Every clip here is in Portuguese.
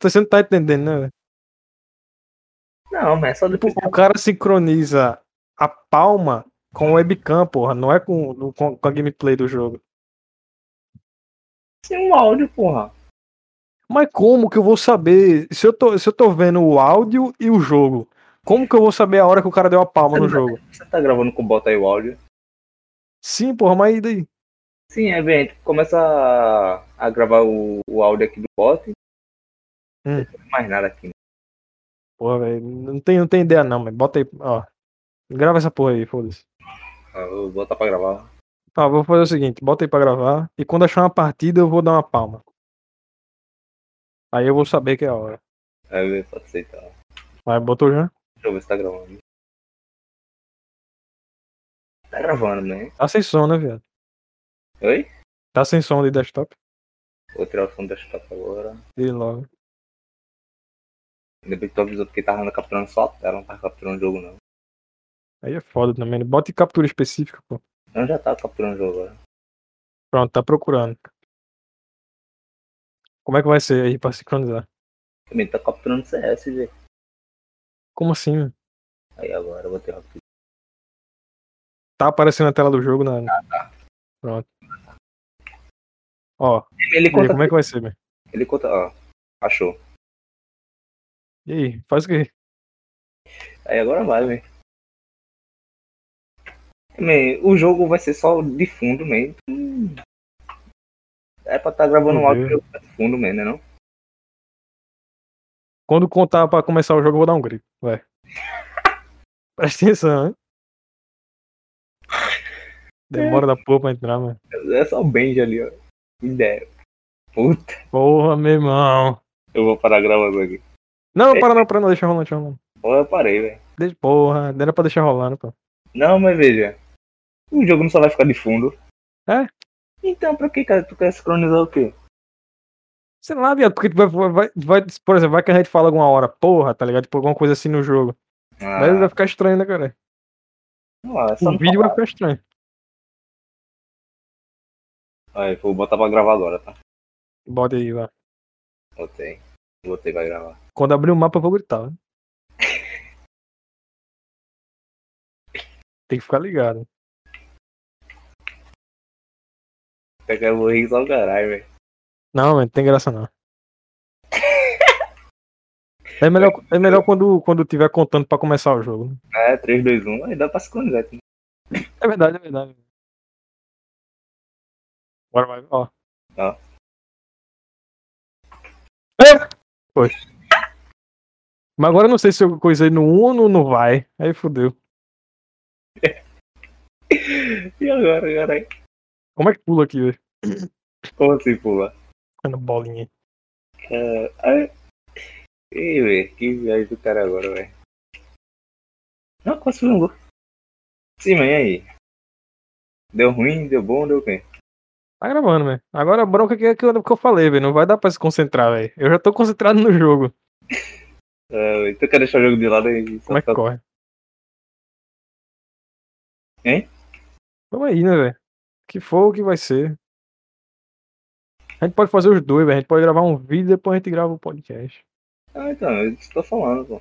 você não tá entendendo, né? velho? Não, mas é só depois. O cara sincroniza a palma com o webcam, porra. Não é com, com, com a gameplay do jogo. Sem um áudio, porra. Mas como que eu vou saber? Se eu tô, se eu tô vendo o áudio e o jogo, como que eu vou saber a hora que o cara deu a palma no jogo? Você tá gravando com bota aí o áudio? Sim, porra, mas e daí? Sim, é bem, começa a, a gravar o, o áudio aqui do bot. Hum. Não tem mais nada aqui. né? Porra, velho. Não tem, não tem ideia não, mas bota aí, ó. Grava essa porra aí, foda-se. Ah, Vou botar pra gravar. Tá, vou fazer o seguinte, bota aí pra gravar. E quando achar uma partida, eu vou dar uma palma. Aí eu vou saber que é a hora. Aí pode aceitar. Vai, botou já? Deixa eu ver se tá gravando. Tá gravando, né? Tá sem som, né, viado? Oi? Tá sem som de desktop? Vou tirar o som do desktop agora. Tire logo. Que tu avisou porque tava capturando só a tela, não tava capturando o jogo não. Aí é foda também. né? Bota em captura específica, pô. Eu já tava capturando o jogo agora. Pronto, tá procurando. Como é que vai ser aí pra sincronizar? Também tá capturando CS, velho. Como assim? mano? Aí agora eu vou ter rápido. Tá aparecendo a tela do jogo na. Pronto. Ó, Ele e aí, conta. como é que vai ser, velho? Ele conta. Ó, achou. E aí, faz o quê? Aí agora vai, velho. Man, O jogo vai ser só de fundo mesmo. É pra tá gravando um áudio de fundo mesmo, né não? Quando contar pra começar o jogo, eu vou dar um grito. Vai. Presta atenção, hein? Demora da porra pra entrar, mano. É só o Benji ali, ó. Ideia. Puta, Porra, meu irmão. eu vou parar gravando aqui. Não, para não, para não, deixa rolando, deixa rolando. Pô, eu parei, velho. Deixa, porra, não era pra deixar rolando, pô. Não, mas veja. O jogo não só vai ficar de fundo. É? Então, pra que, cara? Tu quer sincronizar o quê? Sei lá, viado, porque vai, vai, vai, por exemplo, vai que a gente fala alguma hora, porra, tá ligado? Tipo, alguma coisa assim no jogo. Ah, Mas vai ficar estranho, né, cara? não, é O vídeo vai falar. ficar estranho. Aí, vou botar pra gravar agora, tá? Bota aí, vai. Botei. Botei pra gravar. Quando abrir o mapa, eu vou gritar, né? Tem que ficar ligado. Eu vou rir só o caralho, velho. Não, mano, não tem graça não. É melhor, é melhor quando, quando tiver contando pra começar o jogo. né? É, 3, 2, 1. Aí dá pra sincronizar. aqui. É verdade, é verdade. Agora vai, ó. Ó. É! Foi. Mas agora eu não sei se eu coisei no 1 ou no, no vai. Aí fodeu. E agora, caralho? Como é que pula aqui, velho? Como assim, pula? É no bolinha. Aí... Ih, velho, que viagem do cara agora, velho. Não, quase foi um gol. Sim, mas e aí? Deu ruim, deu bom, deu quê? Tá gravando, velho. Agora a bronca que é que eu, que eu falei, velho. Não vai dar pra se concentrar, velho. Eu já tô concentrado no jogo. É, tu quer deixar o jogo de lado aí? Como é que corre? Hein? Vamos aí, né, velho? Que for o que vai ser. A gente pode fazer os dois, velho. A gente pode gravar um vídeo e depois a gente grava o podcast. Ah, então, eu estou falando, pô.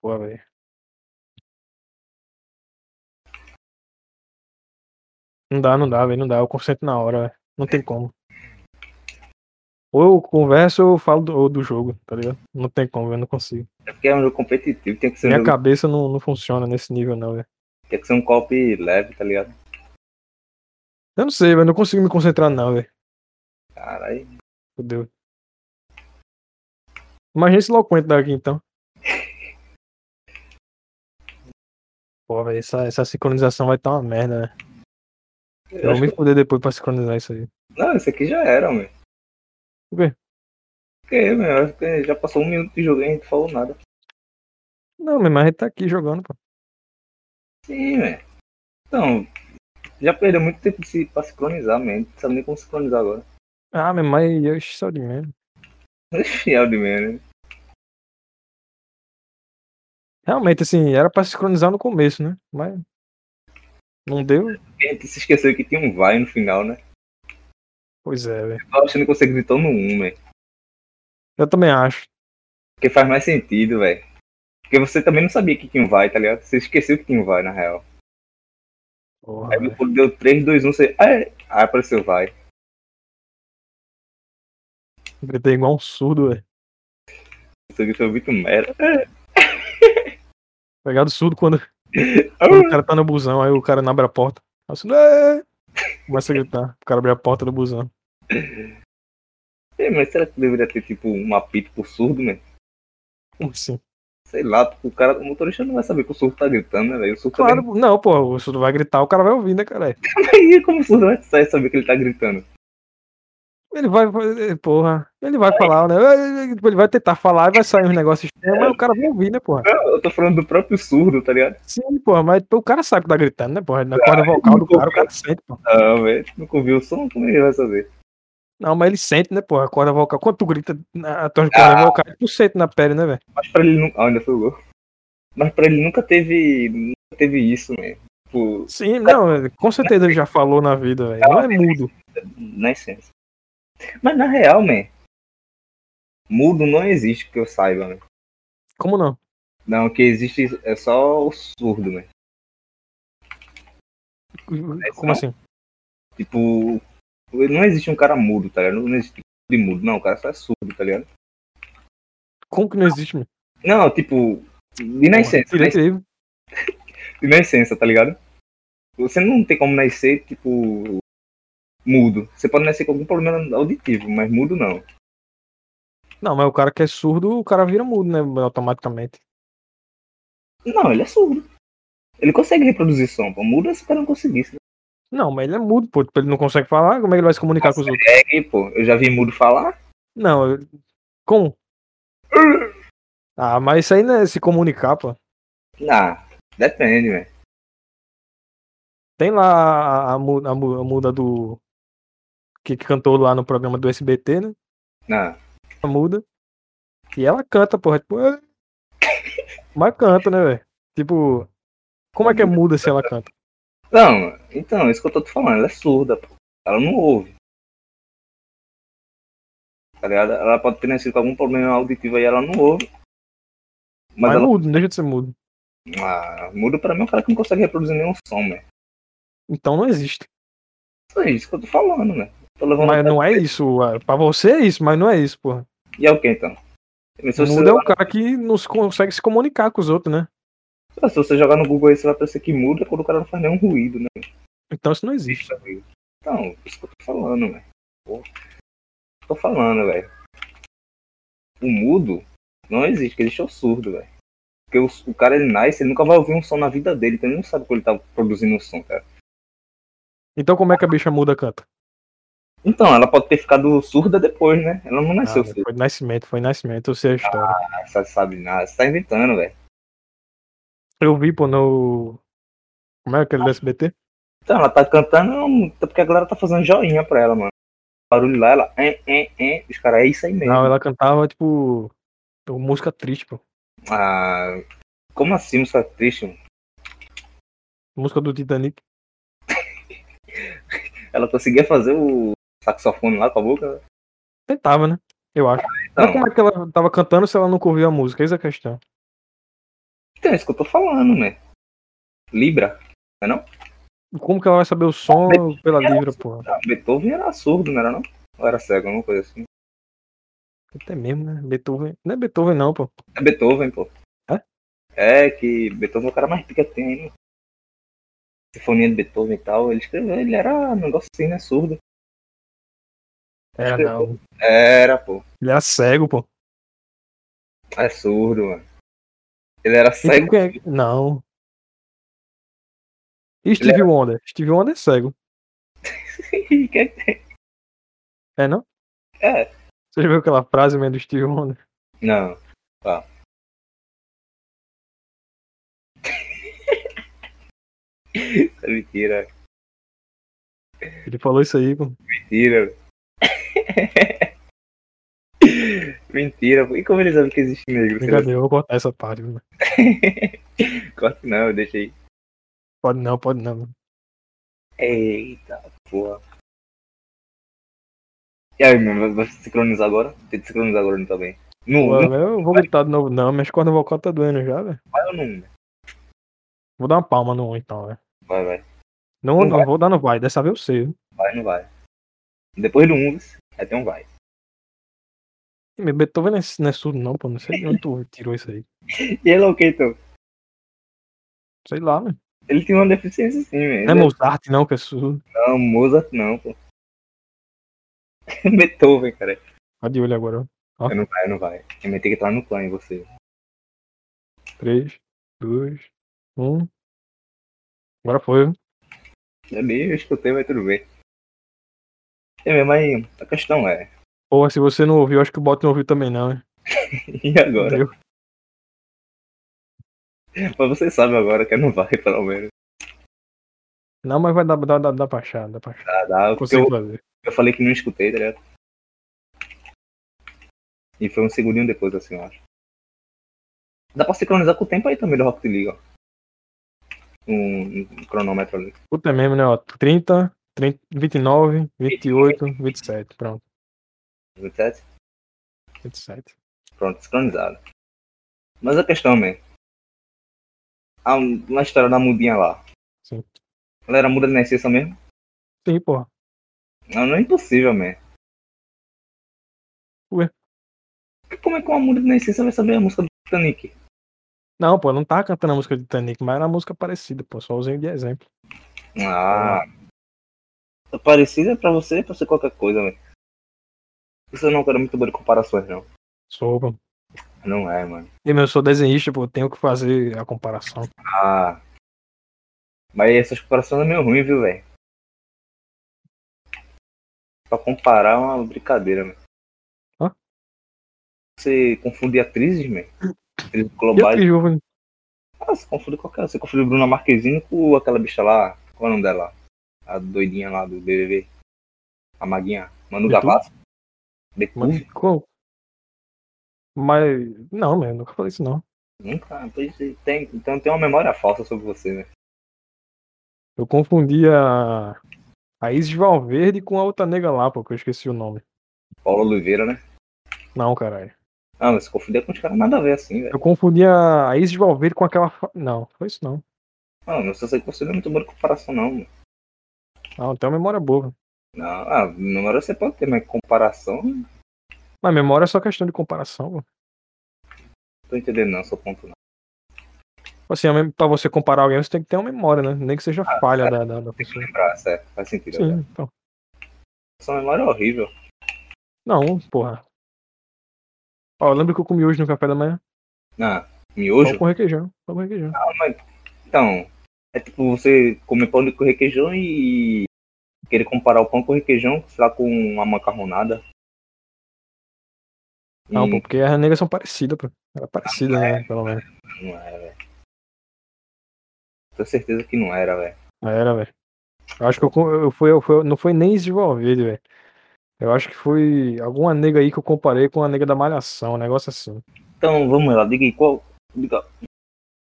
Pô, velho. Não dá, não dá, velho. Não dá. Eu concentro na hora, velho. Não tem como. Ou eu converso ou eu falo do, do jogo, tá ligado? Não tem como, eu não consigo. É porque é um jogo competitivo, tem que ser Minha cabeça não, não funciona nesse nível, não, velho. tem que ser um copy leve, tá ligado? Eu não sei, velho. Não consigo me concentrar, não, velho. Caralho. Fudeu. Imagina esse eloquente daqui, então. Pô, velho, essa, essa sincronização vai estar uma merda, né? Eu Eu vou me que- fuder depois pra sincronizar isso aí. Não, esse aqui já era, meu. Por quê? Porque, meu, eu acho que já passou um minuto de jogo e a gente falou nada. Não, mas a gente tá aqui jogando, pô. Sim, velho. Então, já perdeu muito tempo de se, pra sincronizar, mesmo. Não sabe nem como sincronizar agora. Ah, meu mas eu só de menos. Fiel de menos. né? Realmente, assim, era pra sincronizar no começo, né? Mas. Não deu. A gente se esqueceu que tinha um vai no final, né? Pois é, velho. Eu achando que você gritou no 1, velho. Eu também acho. Porque faz mais sentido, velho. Porque você também não sabia que tinha um vai, tá ligado? Você esqueceu que tinha um vai, na real. Porra, Aí quando deu 3, 2, 1, você. É. Aí apareceu vai. Gritei igual um surdo, velho. Você gritou muito merda. Pegado surdo quando o cara tá no busão, aí o cara não abre a porta. Assim! Começa a gritar. O cara abre a porta do busão. É, mas será que deveria ter, tipo, um apito pro surdo, né? Como assim? Sei lá, o cara, o motorista não vai saber que o surdo tá gritando, né, velho? Claro, também. não, pô, o surdo vai gritar, o cara vai ouvir, né, cara? Aí como o surdo vai saber que ele tá gritando? Ele vai, porra, ele vai falar, né? Ele vai tentar falar e vai sair uns negócios estranhos, mas o cara vai ouvir, né, porra? Não, eu tô falando do próprio surdo, tá ligado? Sim, porra, mas o cara sabe que tá gritando, né, porra? Na corda vocal do cara, o cara sente, porra. Não, velho. Nunca ouviu o som, como ele vai saber? Não, mas ele sente, né, porra? A corda vocal. Quando tu grita na tua corda Ah. vocal, tu sente na pele, né, velho? Mas pra ele nunca. Ah, ainda foi o gol. Mas pra ele nunca teve. Nunca teve isso, né? Tipo, Sim, não, com certeza ele já falou na vida, velho. Não é mudo. na essência. Mas na real, man. Mudo não existe que eu saiba, né? Como não? Não, o que existe é só o surdo, né? Como assim? Tipo, não existe um cara mudo, tá ligado? Não existe de mudo, não, o cara só é surdo, tá ligado? Como que não existe, meu? Não, tipo, de nascença, né? de nascença, tá ligado? Você não tem como nascer, tipo, mudo. Você pode nascer com algum problema auditivo, mas mudo não. Não, mas o cara que é surdo, o cara vira mudo, né? Automaticamente. Não, ele é surdo. Ele consegue reproduzir som, pô. Mudo é se o cara não conseguisse. Não, mas ele é mudo, pô. Ele não consegue falar, como é que ele vai se comunicar com os outros? Consegue, pô. Eu já vi mudo falar. Não, eu- como? Ah, mas isso aí não é se comunicar, pô. Ah, depende, velho. Tem lá a, a, a muda do. Que, cantou lá no programa do SBT, né? Não. A muda. E ela canta, porra. Tipo, "Ah". mas canta, né, velho? Tipo, como é que é muda se ela canta? Não, então, isso que eu tô te falando. Ela é surda, pô. Ela não ouve. Tá ligado? Ela pode ter nascido com algum problema auditivo aí, ela não ouve. Mas, Mas, ela. mudo, não deixa de ser mudo. Ah, mudo pra mim é um cara que não consegue reproduzir nenhum som, velho. Então não existe. É isso que eu tô falando, né? Mas não é isso. ah, Pra você é isso, mas não é isso, porra. E é o que então? Você, Mudo é o cara que não se consegue se comunicar com os outros, né? se você jogar no Google aí, você vai parecer que muda quando o cara não faz nenhum ruído, né? Então isso não existe. Então, isso que eu tô falando, velho. Tô falando, velho. O mudo não existe, existe é o surdo, velho. Porque o, o cara ele nasce, ele nunca vai ouvir um som na vida dele, então ele não sabe quando ele tá produzindo um som, cara. Então como é que a bicha muda canta? Então, ela pode ter ficado surda depois, né? Ela não nasceu Ah, surda. foi nascimento, foi nascimento, eu sei a história. Você sabe nada, você tá inventando, velho. Eu vi, pô, no. Como é aquele do SBT? Então, ela tá cantando não, porque a galera tá fazendo joinha pra ela, mano. Barulho lá, ela. É, é, é. Os caras, é isso aí mesmo. Não, ela cantava, tipo. Música triste, pô. Ah, como assim, música triste? mano? Música do Titanic. Ela conseguia fazer o saxofone lá com a boca? Tentava, né? Eu acho. Então, Mas como é que ela tava cantando se ela nunca ouvia a música? Essa é a questão. então é isso que eu tô falando, né? Libra, não é não? Como que ela vai saber o som pela Libra, pô? Ah, Beethoven era surdo, não era não? Ou era cego, alguma coisa assim? Até mesmo, né? Beethoven. Não é Beethoven, não, pô. É Beethoven, pô. É? É, que Beethoven é o cara mais pica que tem, né? Sinfonia de Beethoven e tal, ele escreveu, ele era um negócio assim, né? Surdo. Era, não. Era, pô. Ele era cego, pô. É surdo, mano. Ele era cego. quem é- Não. E Stevie Wonder? Stevie Wonder é cego. É, não? É. Você já viu aquela frase mesmo do Stevie Wonder? Não. Tá. Isso é mentira, Ele falou isso aí, pô. mentira. mentira. E como eles sabem que existe negro? Brincadeira, eu vou cortar essa parte. Mano. não- Corte não, deixa aí. Pode não, pode não. mano. Eita, porra. E aí, meu, vai sincronizar agora? Tem que sincronizar agora não também. Não, Pô, não eu vou gritar de novo, não. Minhas cordas vocais tá doendo já, velho. vai ou não? Vou dar uma palma no 1 então, velho. Vai, vai. Não, Não não, vai. vou dar no vai. Dessa vez eu sei. Vai, não vai. Depois do 1, aí tem um vai. Meu Beethoven não é, não é surdo, não, pô. Não sei de onde tu tirou isso aí. E ele é o que, então? Sei lá, velho. Ele tem uma deficiência sim, velho. Não é Mozart, não, que é surdo. Não, Mozart não, pô. Beethoven, cara. Tá de olho agora, ó. Não vai, não vai. Ter que entrar no plano em você. 3, 2, 1. Agora foi. viu? Ali eu escutei, vai tudo bem. É mesmo, aí a questão é. Porra, se você não ouviu, acho que o bot não ouviu também, não, hein? E agora? Mas você sabe agora que não vai, pelo menos. Não, mas vai dar, dar, dar, dar pra achar, dá pra achar. Dá, dá, eu, fazer. eu falei que não escutei, tá ligado? E foi um segundinho depois, assim, eu acho. Dá pra sincronizar com o tempo aí também do Rocket League, ó. Um, um cronômetro ali. Puta mesmo, né? Ó, 30, 30, 29, 28, 27. Pronto, 27? 27. Pronto, sincronizado. Mas a questão, man. A, na história da mudinha lá. Sim. Ela era muda de nascença mesmo? Sim, porra. Não, não é impossível, man. Ué? Como é que uma muda de nascença vai saber a música do Titanic? Não, pô, não tava cantando a música de Titanic, mas era uma música parecida, pô. Só usei de exemplo. Ah. É parecida pra você pra ser qualquer coisa, velho. Isso eu não quero muito boa de comparações, não. Sou, pô. Não é, mano. E, meu, eu sou desenhista, pô, tenho que fazer a comparação. Ah. Mas essas comparações é meio ruim, viu, velho? Pra comparar é uma brincadeira, velho. Hã? Você confunde atrizes, velho? Atrizes globais. Ah, você confunde qualquer. Você confunde Bruna Marquezine com aquela bicha lá. Qual é o nome dela? A doidinha lá do BBB. A maguinha. Manu Betu? Gavassi. Mas ficou. Mas. Não, meu, nunca falei isso não. Nunca. É, Tem, então tem uma memória falsa sobre você, né? Eu confundi a. A Isis Valverde com a outra nega lá, pô, que eu esqueci o nome. Paula Oliveira, né? Não, caralho. Ah, mas se confundir com os caras nada a ver assim, velho. Eu confundi a, Isis Valverde com aquela. Não, foi isso não. Não, não sei se você não é muito comparação, não. mano. Não, tem uma memória boa. Não, ah, memória você pode ter, mas comparação. Não Mas memória é só questão de comparação, pô. tô entendendo, não, seu ponto não. Assim, pra você comparar alguém, você tem que ter uma memória, né? Nem que seja Ah, falha certo. da, da, da Tem que pessoa. lembrar, certo? Faz sentido. Sim, né? então. Sua memória é horrível. Não, porra. Ó, eu lembro que eu comi hoje no café da manhã. Ah, Pão miojo? com requeijão. Pão com requeijão. Então, é tipo você comer pão com requeijão e querer comparar o pão com requeijão, sei lá, com uma macarronada. Não, pô, porque as negras são parecidas, pô. Era parecida, né? Pelo menos. não é, velho. Tenho certeza que não era, velho. Era, velho. Eu acho que eu, eu fui, eu fui, não foi nem Valverde, velho. Eu acho que foi alguma nega aí que eu comparei com a nega da Malhação, um negócio assim. Então, vamos lá, diga aí qual. Diga.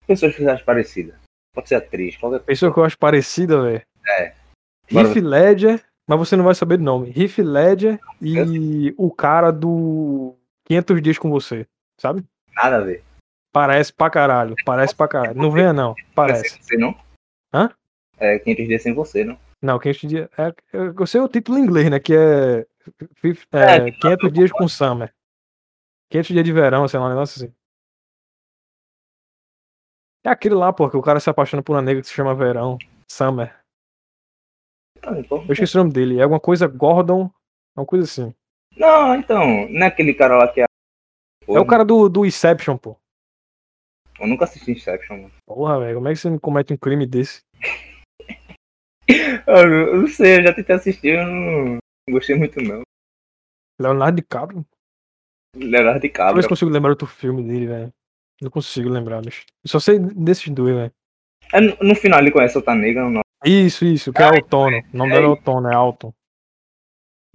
Pessoas que você acha parecida. Pode ser atriz, qualquer Pessoa que eu acho parecida, velho. É. Riff Ledger, mas você não vai saber o nome. Riff Ledger e o cara do 500 Dias com Você, sabe? nada a ver. Parece pra caralho, parece pra caralho. Não venha não, é parece. você, não? Hã? É 500 dias sem você, não? Não, 500 dias. É, eu eu sei o título em inglês, né? Que é, É, é 500 dias com Summer. 500 dias de verão, sei lá, um negócio assim. É aquele lá, pô, que o cara se apaixona por uma nega que se chama Verão. Summer. Ah, então- Eu esqueci o nome dele. É alguma coisa Gordon. Uma coisa assim. Não, então, não é aquele cara lá que é. É o cara do, do Inception, pô. Eu nunca assisti Inception, mano. Porra, velho, como é que você comete um crime desse? Eu não, eu não sei, eu já tentei assistir, eu não, não gostei muito, não. Leonardo DiCaprio? Leonardo Talvez DiCaprio. eu consigo lembrar outro filme dele, velho. Não consigo lembrar, bicho. Eu só sei desses dois, velho. É, no, final ele conhece outra negra, não. Isso, isso, que é Autono. O nome é dela é Autono, é Alton.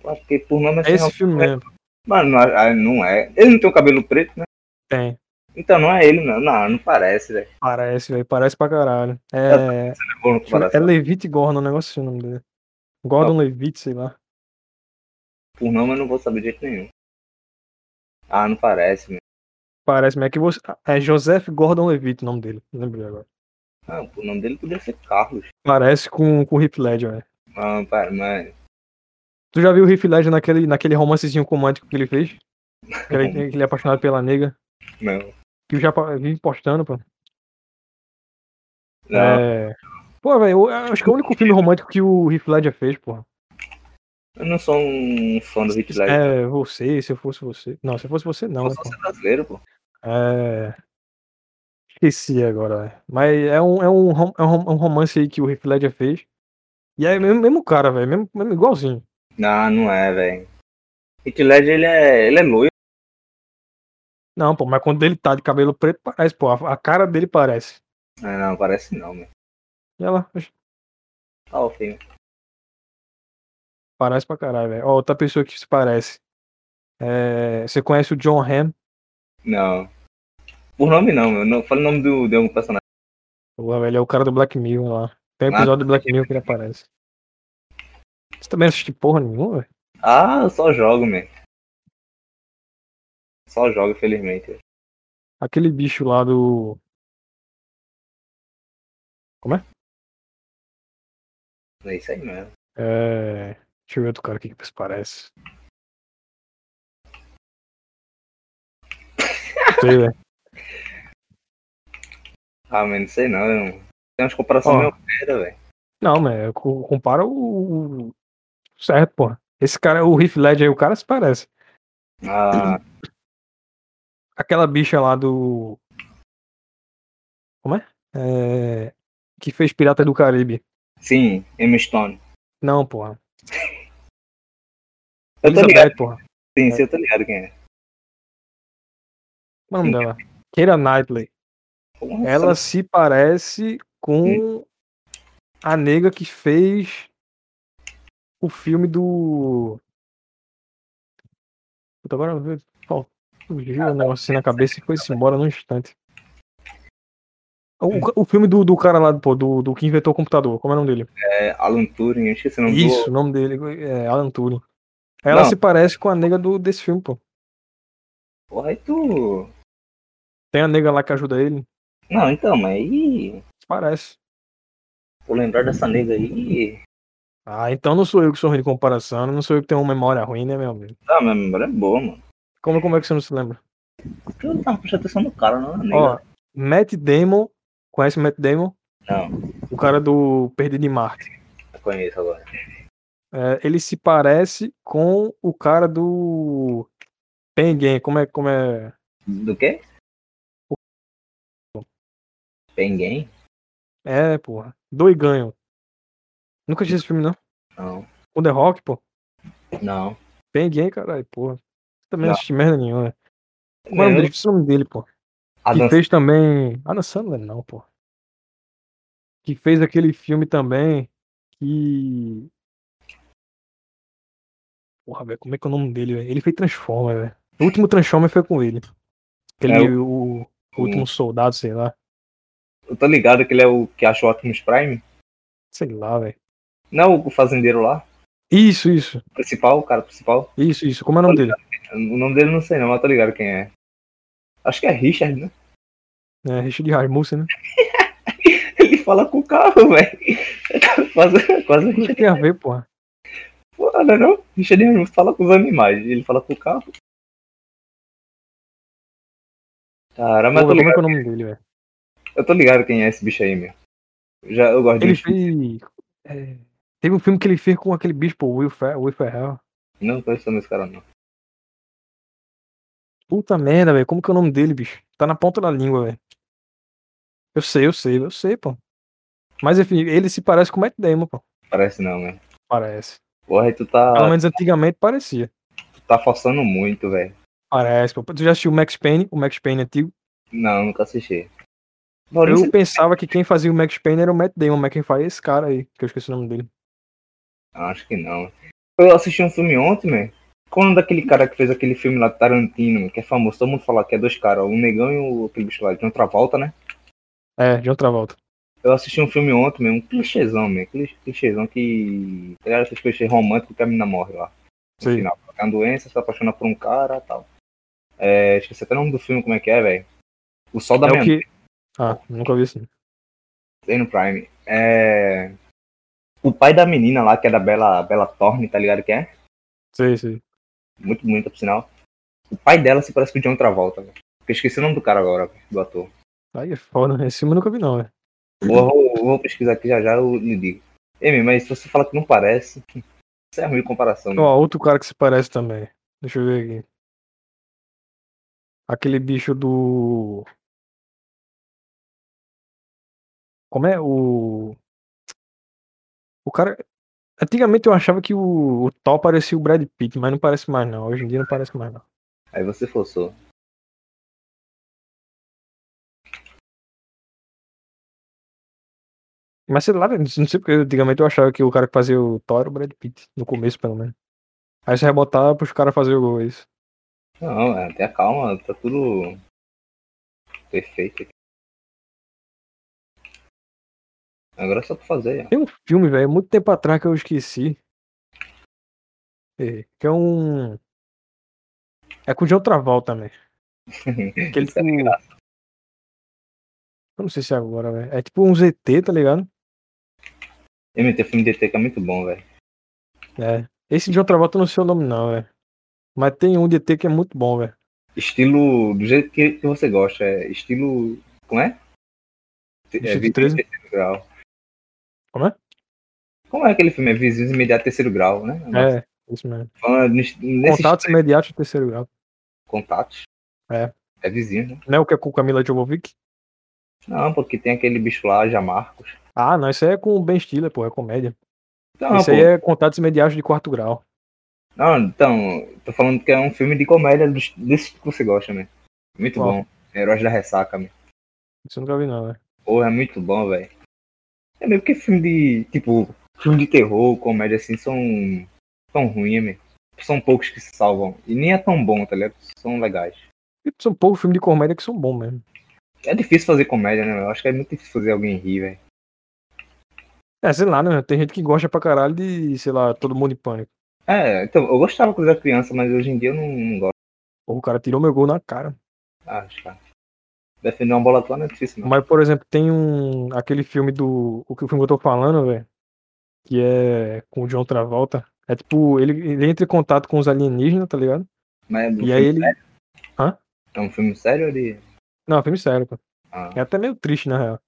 Porque por nome É assim. esse não- filme mesmo. Mano, não, ah, não é. Ele não tem o cabelo preto, né? Tem. Então não é ele, não. Não, não parece, velho. Parece, velho. Parece pra caralho. É, É é comparação. Levitt Gordon, o negócio assim o nome dele. Gordon Levitt, sei lá. Por nome eu não vou saber de jeito nenhum. Ah, não parece, meu. Parece, é que você. É Joseph Gordon Levitt o nome dele. Lembrei agora. Ah, o nome dele poderia ser Carlos. Parece com, com o Heath Ledger, velho. Ah, para, mas. Tu já viu o Heath Ledger naquele, naquele romancezinho romântico que ele fez? Que ele, que ele é apaixonado pela nega. Não. Que eu já vim postando, pô. Não. É... Pô, velho, acho que é o único filme romântico que o Heath Ledger fez, pô. Eu não sou um fã do Heath Ledger. É, você, se eu fosse você. Não, se eu fosse você, não, eu né, sou pô. brasileiro, pô. É. Esqueci agora, velho. Mas é um, é, um, é um rom- um romance aí que o Heath Ledger fez. E é mesmo, mesmo cara, velho. Mesmo, mesmo igualzinho. Não, não é, velho. Heath Ledger, ele é, ele é loiro. Não, pô, mas quando ele tá de cabelo preto, parece, pô. A, a cara dele parece. Ah, não, parece não, meu. E ela Tá o filme. parece pra caralho, velho. Ó, outra pessoa que se parece. É, você conhece o John Hamm? Não. Por nome não, meu. Não, fala o nome do, de algum personagem. Pô, velho, é o cara do Black Mirror lá. Tem Ah, episódio do Black Mirror que ele aparece. Você também assiste porra nenhuma, velho? Ah, eu só jogo, meu. Só jogo, infelizmente. Aquele bicho lá do. É isso aí mesmo. É... Deixa eu ver outro cara aqui que parece. Sei, velho. Ah, mas não sei não. eu Tem umas comparações meio merda, velho. Não, mas co- compara o. Certo, porra. Esse cara, o Heath Ledger aí, o cara se parece. Ah, Aquela bicha lá do. Como é? É, Que fez Pirata do Caribe. sim, Emma Stone. Não, porra. Eu tô ligado. Porra. Sim, sim, eu tô ligado quem é. Nome dela? Keira Knightley. Porra, Ela se parece com a nega que fez o filme do. Puta, agora fugiu o negócio assim na cabeça e foi-se embora num instante. O, o filme do, do cara lá, pô, do, do que inventou o computador, como é o nome dele? É Alan Turing, eu esqueci o nome Isso, do... o nome dele é Alan Turing. Ela Não. se parece com a nega do, desse filme, pô. Porra, aí tu... Tem a nega lá que ajuda ele. Não, então, mas aí... Se parece. Por lembrar dessa nega aí... Ah, então não sou eu que sou ruim de comparação, não sou eu que tenho uma memória ruim, né, meu amigo? Ah, minha memória é boa, mano. Como, como é que você não se lembra? Porque eu não tava prestando atenção no cara, não na nega. Ó, Matt Damon, conhece o Matt Damon? Não, O cara do Perdido em Marte. eu conheço agora. É, ele se parece com o cara do Penguin, como é, como é? Do quê? Penguin? É, porra. Doiganho. Nunca assisti esse filme, não. Não, O The Rock, pô. não. Penguin, caralho, porra. Também não assisti merda nenhuma. Como é o nome dele? O nome dele, pô. Adam Que fez também. Adam Sandler, não, pô. Que fez aquele filme também. Que. Porra, velho, como é que é o nome dele, velho? Ele fez Transformer, velho. O último Transformer foi com ele. Aquele, É, o, o último soldado, sei lá. Eu tô ligado que ele é o que acha o Optimus Prime. Sei lá, velho. Não o fazendeiro lá. Isso, isso. O principal, o cara principal. Isso, isso. Como é o nome dele? O nome dele não sei não, mas eu tô ligado quem é. Acho que é Richard, né? É, Richard Rasmussen, né? Ele fala com o carro, velho. Quase, quase O que tem a ver, porra? Pô, não, é não. Richard não fala com os animais. Ele fala com o carro. Cara, mas eu Porra, tô como é que é o nome dele, velho? Eu tô ligado quem é esse bicho aí, meu. Já, eu gosto Ele de fez. é, Teve um filme que ele fez com aquele bicho, pô, Will, Fer Will Ferrell. Não tô conhecendo esse cara, não. Puta merda, velho. Como que é o nome dele, bicho? Tá na ponta da língua, velho. Eu sei, eu sei, eu sei, pô. Mas enfim, ele se parece com o Matt Damon, pô. Parece não, meu. Parece. Porra, tu Pelo tá, menos antigamente parecia. tu tá forçando muito, velho. Parece, pô. Tu já assistiu o Max Payne? O Max Payne antigo? Não, nunca assisti. Maurício, Eu pensava que quem fazia o Max Payne era o Matt Damon, mas quem faz é esse cara aí, que eu esqueci o nome dele. Acho que não. Eu assisti um filme ontem, man. Qual é o nome daquele cara que fez aquele filme lá Tarantino, que é famoso? Todo mundo fala que é dois caras, o Negão e o aquele bicho lá, de outra volta, né? É, de outra volta. Eu assisti um filme ontem, man, um clichêzão. Aquele clichêzão que. Tá ligado? Aquele clichê romântico que a menina morre lá. No Sim. final. Tem uma doença, se apaixona por um cara e tal. É, esqueci até o nome do filme, como é que é, velho. O Sol da É Meia-Noite. Ah, nunca vi assim. Tem no Prime. É. O pai da menina lá, que é da Bela, Bela Thorne, tá ligado que é? Sei, sei. Muito bonita, por sinal. O pai dela se parece com o John Travolta, velho. Eu esqueci o nome do cara agora, do ator. Aí é foda, né? Esse eu nunca vi, não, velho. Vou, vou, vou pesquisar aqui já já, eu lhe digo. Ei, mas se você fala que não parece, isso é ruim de comparação. né? Ó, outro cara que se parece também. Deixa eu ver aqui. Aquele bicho do. Como é? O. O cara. Antigamente eu achava que o, o Thor parecia o Brad Pitt, mas não parece mais não. Hoje em dia não parece mais não. Aí você forçou. Mas sei lá, não sei porque antigamente eu achava que o cara que fazia o Thor era o Brad Pitt. No começo, pelo menos. Aí você rebotava pros caras fazerem o é isso. Não, é, tenha calma, tá tudo perfeito aqui. Agora é só pra fazer, ó. Tem um filme, velho, muito tempo atrás que eu esqueci. É, que é um. É com o John Travolta também. Que ele, Isso é eu não sei se é agora, velho. É tipo um ZT, tá ligado? MT filme de ET que é muito bom, velho. É. Esse John Travolta eu não sei o nome, não, velho. Mas tem um de ET que é muito bom, velho. Estilo do jeito que, que você gosta, é estilo. Como é? É 13? de terceiro grau. Como é? Como é aquele filme? É Vizinhos Imediato Terceiro Grau, né? É, isso mesmo. Falando nesse, nesse Contatos imediatos terceiro grau. Contatos. É. É vizinho, né? Não é o que é com Camila Jovovic? Não, porque tem aquele bicho lá, Jamarcos. Ah, não, isso aí é com o Ben Stiller, pô, é comédia. Não, Isso aí é Contatos imediatos de quarto grau. Não, então, tô falando que é um filme de comédia desse que você gosta, né? Muito bom. Heróis da Ressaca, meu. Isso eu nunca vi, não, velho. Porra, é muito bom, velho. É mesmo que filme de. Tipo, filme de terror, comédia assim, são. são ruins, meu. São poucos que se salvam. E nem é tão bom, tá ligado? São legais. São poucos filmes de comédia que são bons mesmo. É difícil fazer comédia, né? Eu acho que é muito difícil fazer alguém rir, velho. É, sei lá, né? Tem gente que gosta pra caralho de, sei lá, todo mundo em pânico. É, então, eu gostava quando era criança, mas hoje em dia eu não, não gosto. Porra, o cara tirou meu gol na cara. Acho, cara. Defender uma bola é não. Mas, por exemplo, tem um. aquele filme do. O que o filme que eu tô falando, velho. Que é com o John Travolta. É tipo, ele, ele entra em contato com os alienígenas, tá ligado? Mas é do E filme aí ele. sério? Hã? É um filme sério de. Não, é um filme sério, pô. Ah, É até meio triste, na real.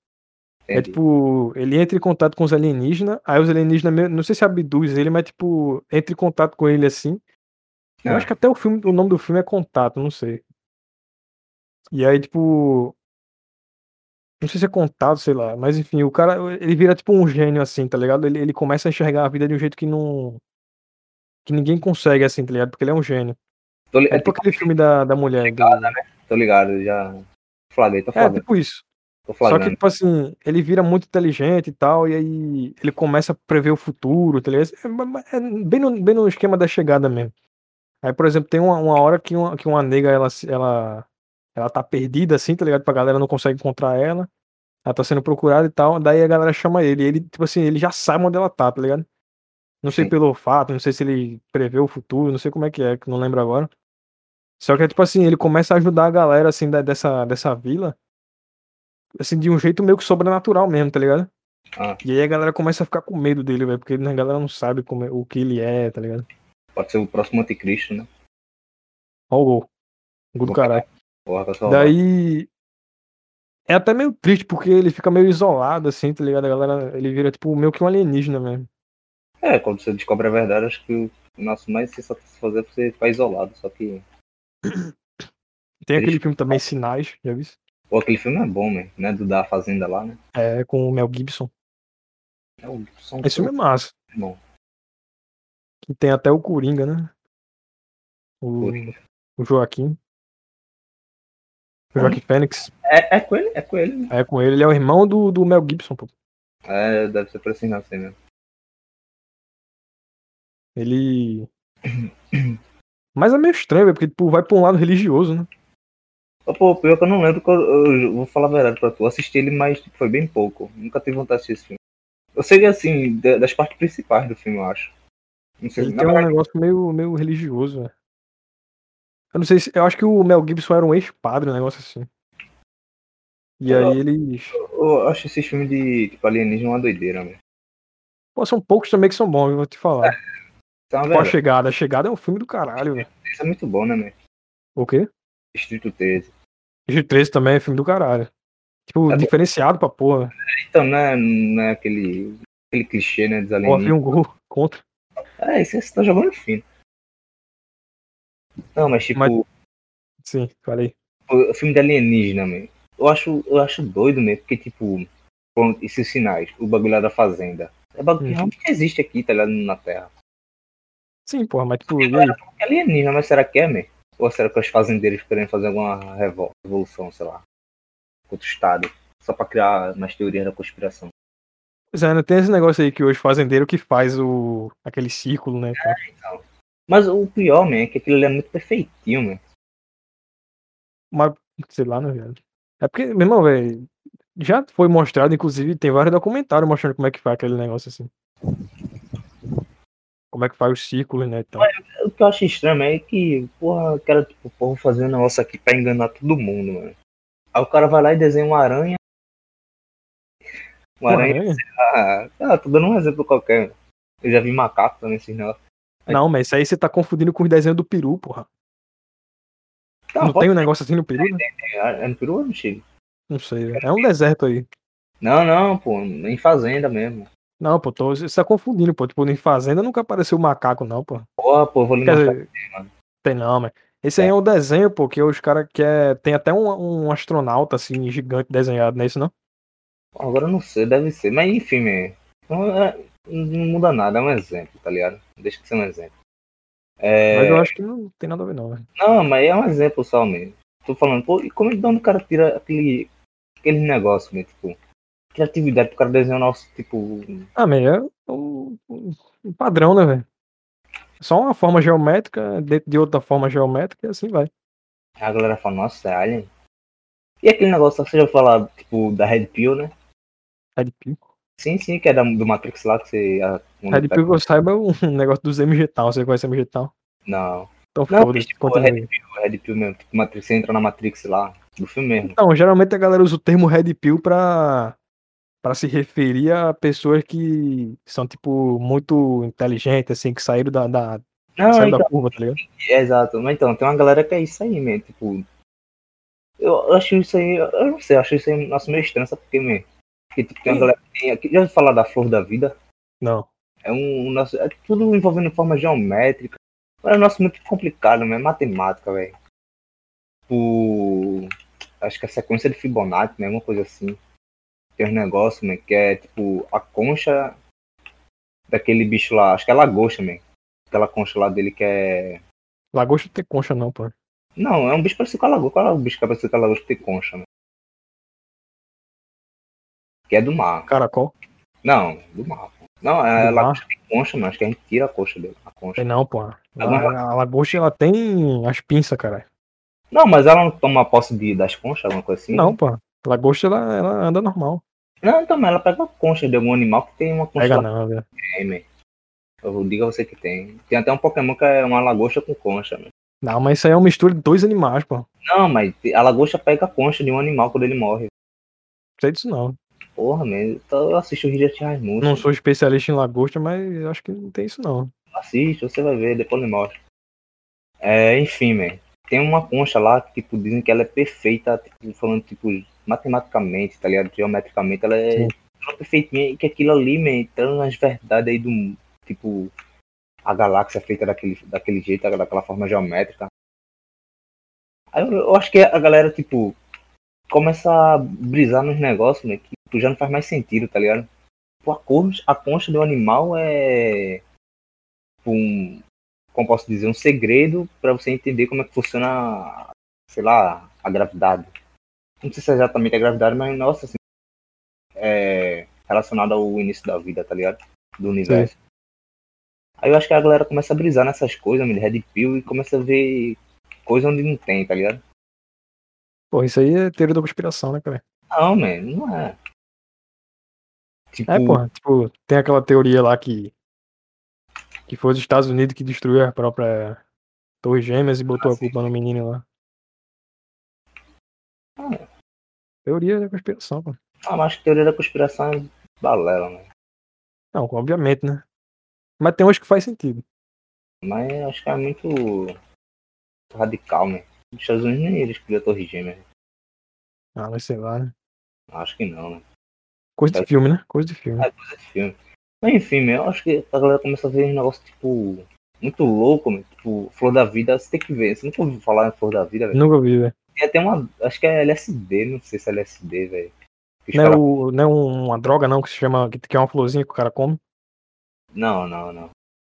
É entendi. tipo, ele entra em contato com os alienígenas, aí os alienígenas, não sei se abduz ele, mas tipo, entra em contato com ele assim. Eu Ah. acho que até o filme, o nome do filme é Contato, não sei. E aí, tipo. Não sei se é contato, sei lá. Mas enfim, o cara, ele vira tipo um gênio assim, tá ligado? Ele, ele começa a enxergar a vida de um jeito que não. Que ninguém consegue, assim, tá ligado? Porque ele é um gênio. Tô, li- É tipo aquele filme da, da mulher. do- tô ligado, já. Flagrei, tô É, flagrando. tipo isso. Tô Só que, tipo assim, ele vira muito inteligente e tal, e aí ele começa a prever o futuro, tá ligado? É, é bem, no, bem no esquema da chegada mesmo. Aí, por exemplo, tem uma, uma hora que uma, que uma nega, ela, ela, ela tá perdida, assim, tá ligado? Pra galera não consegue encontrar ela. Ela tá sendo procurada e tal, daí a galera chama ele. E ele, tipo assim, ele já sabe onde ela tá, tá ligado? Não sei Sim. pelo olfato, não sei se ele prevê o futuro, não sei como é que é, que não lembro agora. Só que é tipo assim, ele começa a ajudar a galera, assim, da- dessa, dessa vila assim, de um jeito meio que sobrenatural mesmo, tá ligado? Ah. E aí a galera começa a ficar com medo dele, velho, porque a galera não sabe como é- o que ele é, tá ligado? Pode ser o próximo anticristo, né? Ó o gol. Gol do caralho. Porra. Daí. É até meio triste, porque ele fica meio isolado, assim, tá ligado? A galera, ele vira, tipo, meio que um alienígena mesmo. É, quando você descobre a verdade, acho que o nosso mais sensato se fazer é você ficar isolado. Só que. Tem aquele filme também, Sinais, já viu? Pô, aquele filme é bom, né? né? Do da Fazenda lá, né? É, com o Mel Gibson. É o som Esse filme é massa. bom. Que tem até o Coringa, né? O, Coringa. o Joaquim. O Joaquim Fênix. É, é com ele, é com ele, né? É com ele, ele é o irmão do, do Mel Gibson, pô. É, deve ser por assim assim mesmo. Ele. Mas é meio estranho, porque tipo, vai pra um lado religioso, né? Ô, Pô, pior que eu não lembro, eu, eu vou falar a verdade pra tu. Eu assisti ele, mas tipo, foi bem pouco. Nunca tive vontade de assistir esse filme. Eu sei que assim, da- das partes principais do filme, eu acho. Não sei, Ele tem um verdade, negócio meio, meio religioso, velho. Eu não sei se. Eu acho que o Mel Gibson era um ex-padre, um negócio assim. E Eu- aí eles. eu acho esses filmes de tipo, alienígena uma doideira, mano. Pô, são poucos também que são bons, eu vou te falar. É Tipo, a chegada. A chegada é um filme do caralho, velho. Isso é muito bom, né, mano? O quê? Distrito 13. G13 também é filme do caralho. Tipo, É bom. diferenciado pra porra. Então, não é, não é aquele, aquele clichê, né, dos alienígenas. um gol contra. É, isso você tá jogando fino. Não, mas tipo, Mas- Sim, falei. o filme de alienígena, mano. Eu acho, eu acho doido mesmo, porque, tipo, pronto, esses sinais, o bagulho lá da fazenda. É bagulho que Uhum. realmente existe aqui, tá ligado? Na Terra. Sim, porra, mas tipo, e aí? É alienígena, mas será que é, man? Ou será que os fazendeiros querem fazer alguma revol- revolução, sei lá, contra o Estado? Só pra criar mais teorias da conspiração. Pois é, não tem esse negócio aí que hoje fazendeiro que faz o. aquele círculo, né? então. Mas o pior, man, é que aquilo é muito perfeitinho, man. Mas, sei lá, né, velho? É porque, meu irmão, velho, já foi mostrado, inclusive, tem vários documentários mostrando como é que faz aquele negócio assim. Como é que faz os círculos, né? Então. O que eu acho estranho é que, porra, o cara, tipo, porra, fazer um negócio aqui pra enganar todo mundo, mano. Aí o cara vai lá e desenha uma aranha. Uma Porra, aranha. né? Ah, tô dando um exemplo qualquer. Eu já vi macaco também esses negócios. Não, mas isso aí você tá confundindo com os desenhos do peru, porra. Não, Não tem um negócio assim no peru, né? ter, É no Peru ou no Chile? Não sei. É um deserto aí. Não, não, pô, em fazenda mesmo. Não, pô, tô, você tá confundindo, pô. Tipo, em fazenda nunca apareceu macaco, não, pô. Porra, pô, vou lhe mostrar. dizer, mano. tem não, mas. Esse aí é um desenho, pô, que os caras quer. Tem até um, um astronauta, assim, gigante desenhado, não é isso, não? Agora eu não sei, deve ser. Mas enfim, man, não, muda nada, é um exemplo, tá ligado? Deixa de ser um exemplo. É, Mas eu acho que não tem nada a ver, não, velho. Não, mas é um exemplo só mesmo. Tô falando, pô, e como é que de onde o cara tira aquele, aquele negócio, mesmo, tipo, criatividade pro cara desenhar o nosso, tipo, Ah, mas é um, um- um padrão, né, velho? Só uma forma geométrica dentro de outra forma geométrica e assim vai. a galera fala, nossa, é Alien. E aquele negócio, você já falar, tipo, da Red Pill, né? Red Pill. Sim, sim, que é da, do Matrix lá, que você... A, quando Red tá- Pill que eu saiba é um negócio dos MG Town. Você conhece MG Town? Não, Então foda-se, tipo, Red. Pill, Red Pill mesmo, tipo, Matrix, você entra na Matrix lá, do filme mesmo. Então, geralmente a galera usa o termo Red Pill pra, pra se referir a pessoas que são, tipo, muito inteligentes, assim, que saíram da, da, Não, saíram então, da curva, tá ligado? É, exato. Mas então, tem uma galera que é isso aí, mesmo. Tipo. Eu acho isso aí. Eu não sei, eu acho isso aí nossa, meio estranho, sabe por quê, mesmo? Porque tipo, tem uma galera que tem. aqui- Já ouviu falar da flor da vida? Não. É um. um nosso, é tudo envolvendo forma geométrica. É um nosso muito complicado, mesmo. É matemática, velho. Tipo. Acho que a sequência de Fibonacci, né? Uma coisa assim. Tem uns negócios, né? Que é tipo a concha daquele bicho lá. Acho que é lagosta, man. Aquela concha lá dele que é. Lagosta não tem concha, não, pô. Não, é um bicho parecido com a lagosta. Qual é o bicho que é parecido com a lagosta que tem concha, né? Que é do mar. Caracol. Não, do mar. pô. Não, é a Do mar? lagosta que tem concha, mas acho que a gente tira a concha dele. A concha. Tem não, pô. A, Agora- a lagosta, ela tem as pinças, cara. Não, mas ela não toma posse de, das conchas, alguma coisa assim? Não, pô. A lagosta, ela, ela anda normal. Não, então, mas ela pega a concha de algum animal que tem uma concha Pega lá não, velho. tem, man. Eu digo a você que tem. Tem até um Pokémon que é uma lagosta com concha, man. Não, mas isso aí é uma mistura de dois animais, pô. Não, mas a lagosta pega a concha de um animal quando ele morre. Não sei disso não. Porra, man. Então eu assisto o Richard Raimundo. Não sou especialista em lagosta, mas acho que não tem isso não. Assiste, você vai ver, depois eu mostro. É, enfim, man. Tem uma concha lá que, tipo, dizem que ela é perfeita, tipo, falando, tipo, matematicamente, tá ligado? Geometricamente, ela é Sim. perfeitinha e que aquilo ali, man, entrando nas verdades aí do, tipo, a galáxia é feita daquele, daquele jeito, daquela forma geométrica. Aí eu, eu acho que a galera, tipo, começa a brisar nos negócios, né, que tipo, já não faz mais sentido, tá ligado? Tipo, a concha, a concha do animal é um, como posso dizer, um segredo para você entender como é que funciona, sei lá, a gravidade. Não sei se é exatamente a gravidade, mas nossa, assim, é relacionado ao início da vida, tá ligado? Do universo. Aí eu acho que a galera começa a brisar nessas coisas, de Red Pill, e começa a ver coisa onde não tem, tá ligado? Pô, isso aí é teoria da conspiração, né, cara? Não, man, não é. Tipo, É, porra. Tipo, tem aquela teoria lá que. Que foi os Estados Unidos que destruiu a própria Torre Gêmeas e botou Ah, a culpa no menino lá. Ah, Teoria da conspiração, pô. ah, mas teoria da conspiração é balela, né? Não, obviamente, né? Mas tem umas que faz sentido. Mas acho que é muito radical, né? Os Estados Unidos nem eles criam a Torre Gêmea. Ah, mas sei lá, né? Acho que não, né? Coisa de filme, né? Coisa de filme. É coisa de filme. Mas enfim, meu, eu acho que a galera começa a ver um negócio, tipo, muito louco, meu. Tipo, Flor da Vida, você tem que ver. Você nunca ouviu falar em Flor da Vida, velho? Nunca vi, velho. Tem até uma. Acho que é LSD, não sei se é LSD, velho. Não é, cara- o, não é um- uma droga, não, que se chama. Que, é uma florzinha que o cara come. Não, não, não.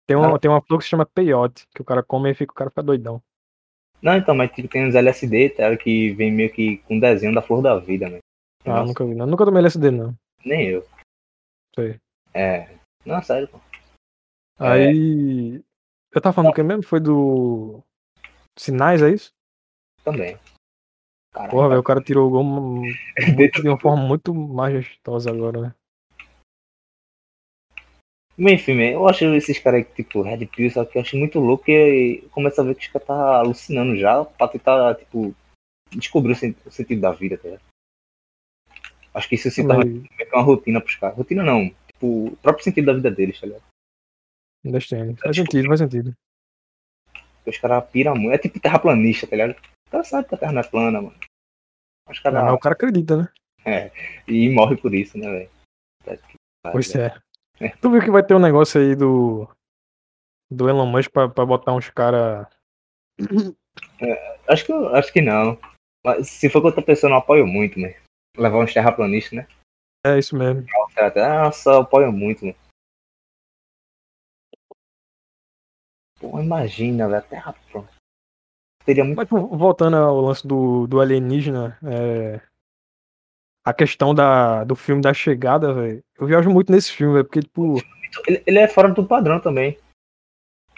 Tem uma, tem uma flor que se chama peyote, que o cara come e fica, o cara fica doidão. Não, então, mas tipo, tem uns LSD, tá? Que vem meio que com desenho da Flor da Vida, né? Ah, Nossa, nunca vi. Não. Nunca tomei LSD, não. Nem eu. Sei. É. Não, sério, pô. É. Aí. Eu tava falando do que mesmo? Foi do. Sinais, é isso? Também. Porra, velho, o cara tirou o gol mu- Dentro de uma forma muito majestosa agora, né? Enfim, man, eu acho esses caras tipo, Red Pill, só que eu acho muito louco e começa a ver que os caras tá alucinando já pra tentar, tipo, descobrir o, sen- o sentido da vida, tá ligado? Acho que isso se torna Mas, uma rotina pros caras. Rotina não, tipo, o próprio sentido da vida deles, tá ligado? understand. Faz sentido, faz sentido. Os caras piram muito. É tipo terraplanista, tá ligado? O cara sabe que a terra não é plana, mano. Os Não, caras. mas o cara acredita, né? E morre por isso, né, velho? Tá pariu, Pois velho. é. É. Tu viu que vai ter um negócio aí do. Do Elon Musk pra, pra botar uns caras. Acho que, acho que não. Mas se for com outra pessoa, não apoio muito, né? Levar uns terraplanistas, né? É isso mesmo. Nossa, eu apoio muito, mano. Pô, imagina, velho, a terra pronta. Teria muito. Mas pô, voltando ao lance do, do alienígena, é, a questão da, do filme da chegada, velho. Eu viajo muito nesse filme, velho, porque, tipo, Ele, ele é fora do padrão também.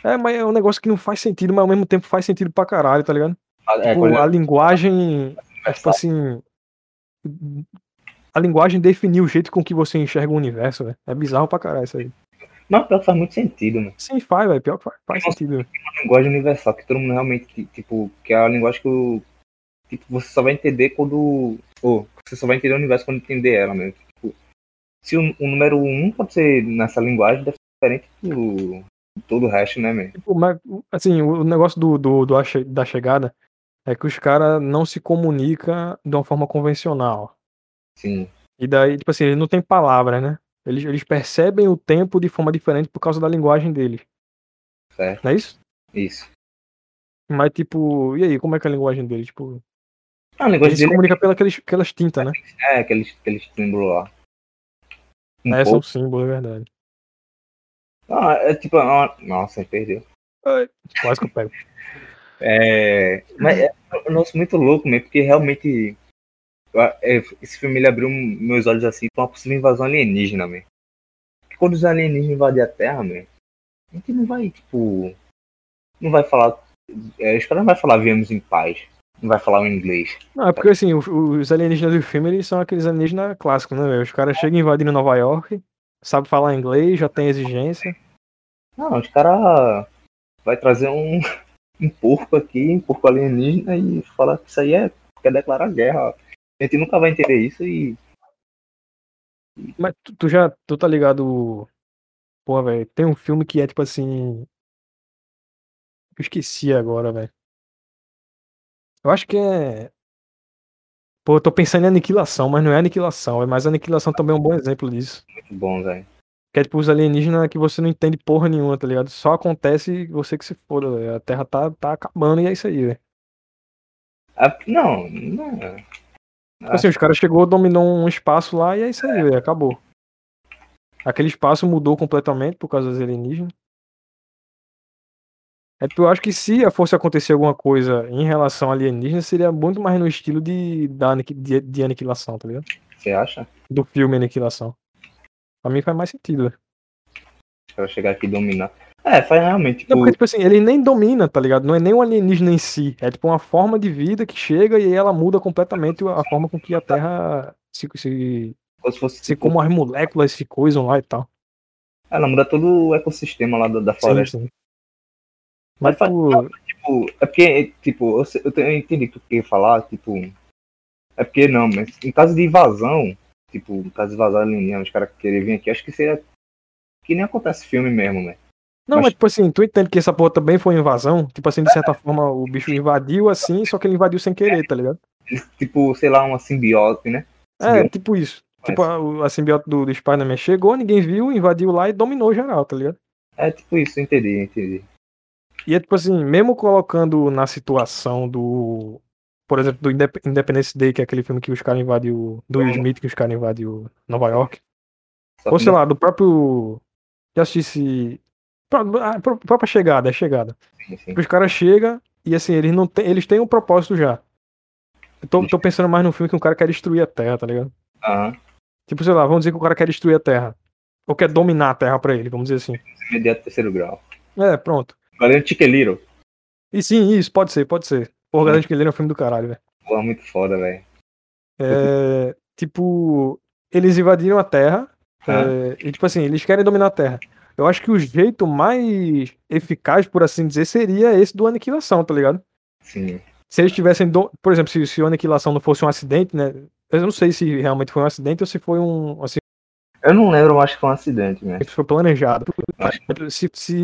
é, mas é um negócio que não faz sentido, mas ao mesmo tempo faz sentido pra caralho, tá ligado? É, Tipo, quando a linguagem, é, tipo assim, a linguagem definiu o jeito com que você enxerga o universo, velho. É bizarro pra caralho isso aí. Não, pior que faz muito sentido, mano. Sim, faz, velho, pior que faz, faz Nossa. sentido. A linguagem universal, que todo mundo realmente, tipo, que é a linguagem que o. Tipo, você só vai entender quando. Ou, você só vai entender o universo quando entender ela mesmo. Tipo, se o, o número 1 um pode ser nessa linguagem, deve ser diferente do, todo o resto, né, man? Tipo, mas, assim, o negócio do, do, do da chegada é que os caras não se comunicam de uma forma convencional. Sim. E daí, tipo assim, eles não têm palavras, né? Eles, eles percebem o tempo de forma diferente por causa da linguagem deles. Certo. Não é isso? Isso. Mas, tipo, e aí, como é que é a linguagem deles? Tipo, Ah, o negócio eles se dele comunicam pelas aquelas tintas, né? é aqueles, aqueles símbolos lá. Um É, são pouco. símbolos, é verdade. Ah, é tipo. ah, Nossa, perdeu. Ai, Quase que eu pego. É, mas é um negócio muito louco mesmo, porque realmente é, esse filme ele abriu meus olhos assim pra uma possível invasão alienígena, mesmo. Porque quando os alienígenas invadirem a Terra, mesmo, a gente não vai, tipo. Não vai falar. É, os caras não vai falar viemos em paz. Não vai falar o inglês. Não, é porque assim, os, os alienígenas do filme, eles são aqueles alienígenas clássicos, né, velho? Os caras chegam invadindo Nova York, sabem falar inglês, já tem exigência. Não, os caras vai trazer um, um porco aqui, um porco alienígena e falar que isso aí é quer declarar guerra. A gente nunca vai entender isso e Mas tu, tu já, tu tá ligado? Pô, velho, tem um filme que é tipo assim. Eu esqueci agora, velho. Eu acho que é. Pô, eu tô pensando em aniquilação, mas não é aniquilação, é mais aniquilação também é um bom exemplo disso. muito bom, velho. Que é tipo os alienígenas que você não entende porra nenhuma, tá ligado? Só acontece você que se foda, velho. A Terra tá, tá acabando e é isso aí, velho. Ah, Não, não. Tipo assim, os caras chegou, dominou um espaço lá e é isso aí, velho. Acabou. Aquele espaço mudou completamente por causa dos alienígenas. É porque eu acho que se fosse acontecer alguma coisa em relação a alienígenas, seria muito mais no estilo de, da, de, de aniquilação, tá ligado? Você acha? Do filme Aniquilação. Pra mim faz mais sentido, velho. Caras chegar aqui e dominar. É, faz realmente, tipo, Não, porque, tipo assim, ele nem domina, tá ligado? Não é nem um alienígena em si. É tipo uma forma de vida que chega e ela muda completamente a forma com que a Terra se, se, se fosse se tipo, como as moléculas se coisam lá e tal. Ela muda todo o ecossistema lá da, da floresta. Sim, sim. Mas Mas, faz- tipo, Tipo, é porque, tipo, eu, eu, te- eu entendi o que tu queria falar, tipo. É porque não, mas em caso de invasão, tipo, em caso de invasão alienígena, os caras querem vir aqui, acho que seria. Que nem acontece filme mesmo, né? não, mas- mas tipo assim, tu entende que essa porra também foi invasão? Tipo assim, de certa forma, o bicho invadiu assim, só que ele invadiu sem querer, tá ligado? Tipo, sei lá, uma simbiose, né? É, Simbiose. tipo isso. Tipo, a, a do, do Spider-Man chegou, ninguém viu, invadiu lá e dominou geral, tá ligado? É tipo isso, entendi, entendi. E é tipo assim, mesmo colocando na situação do. Por exemplo, do Indep Independence Day, que é aquele filme que os caras invadiu. Do Will Smith, que os caras invadiu Nova York. Ou sei lá, do próprio. Já assistisse. A pró- própria chegada, é chegada. sim, sim. Os caras chegam e assim, eles não têm. Eles têm um propósito já. Eu tô, tô pensando mais no filme que um cara quer destruir a Terra, tá ligado? Aham. Tipo, sei lá, vamos dizer que o cara quer destruir a Terra. Ou quer dominar a Terra pra ele, vamos dizer assim. Imediato terceiro grau. É, pronto. Valendo Chiqueliro. E sim, isso, pode ser, pode ser. Porra, Garante que ele é um filme do caralho, velho. Porra, muito foda, velho. É, tipo, eles invadiram a Terra. Ah. é, e tipo assim, eles querem dominar a Terra. Eu acho que o jeito mais eficaz, por assim dizer, seria esse do aniquilação, tá ligado? Sim. Se eles tivessem. do- Por exemplo, se, se o aniquilação não fosse um acidente, né? Eu não sei se realmente foi um acidente ou se foi um. Assim, Eu não lembro, mas acho que foi um acidente, né? se foi planejado. Acho Se, se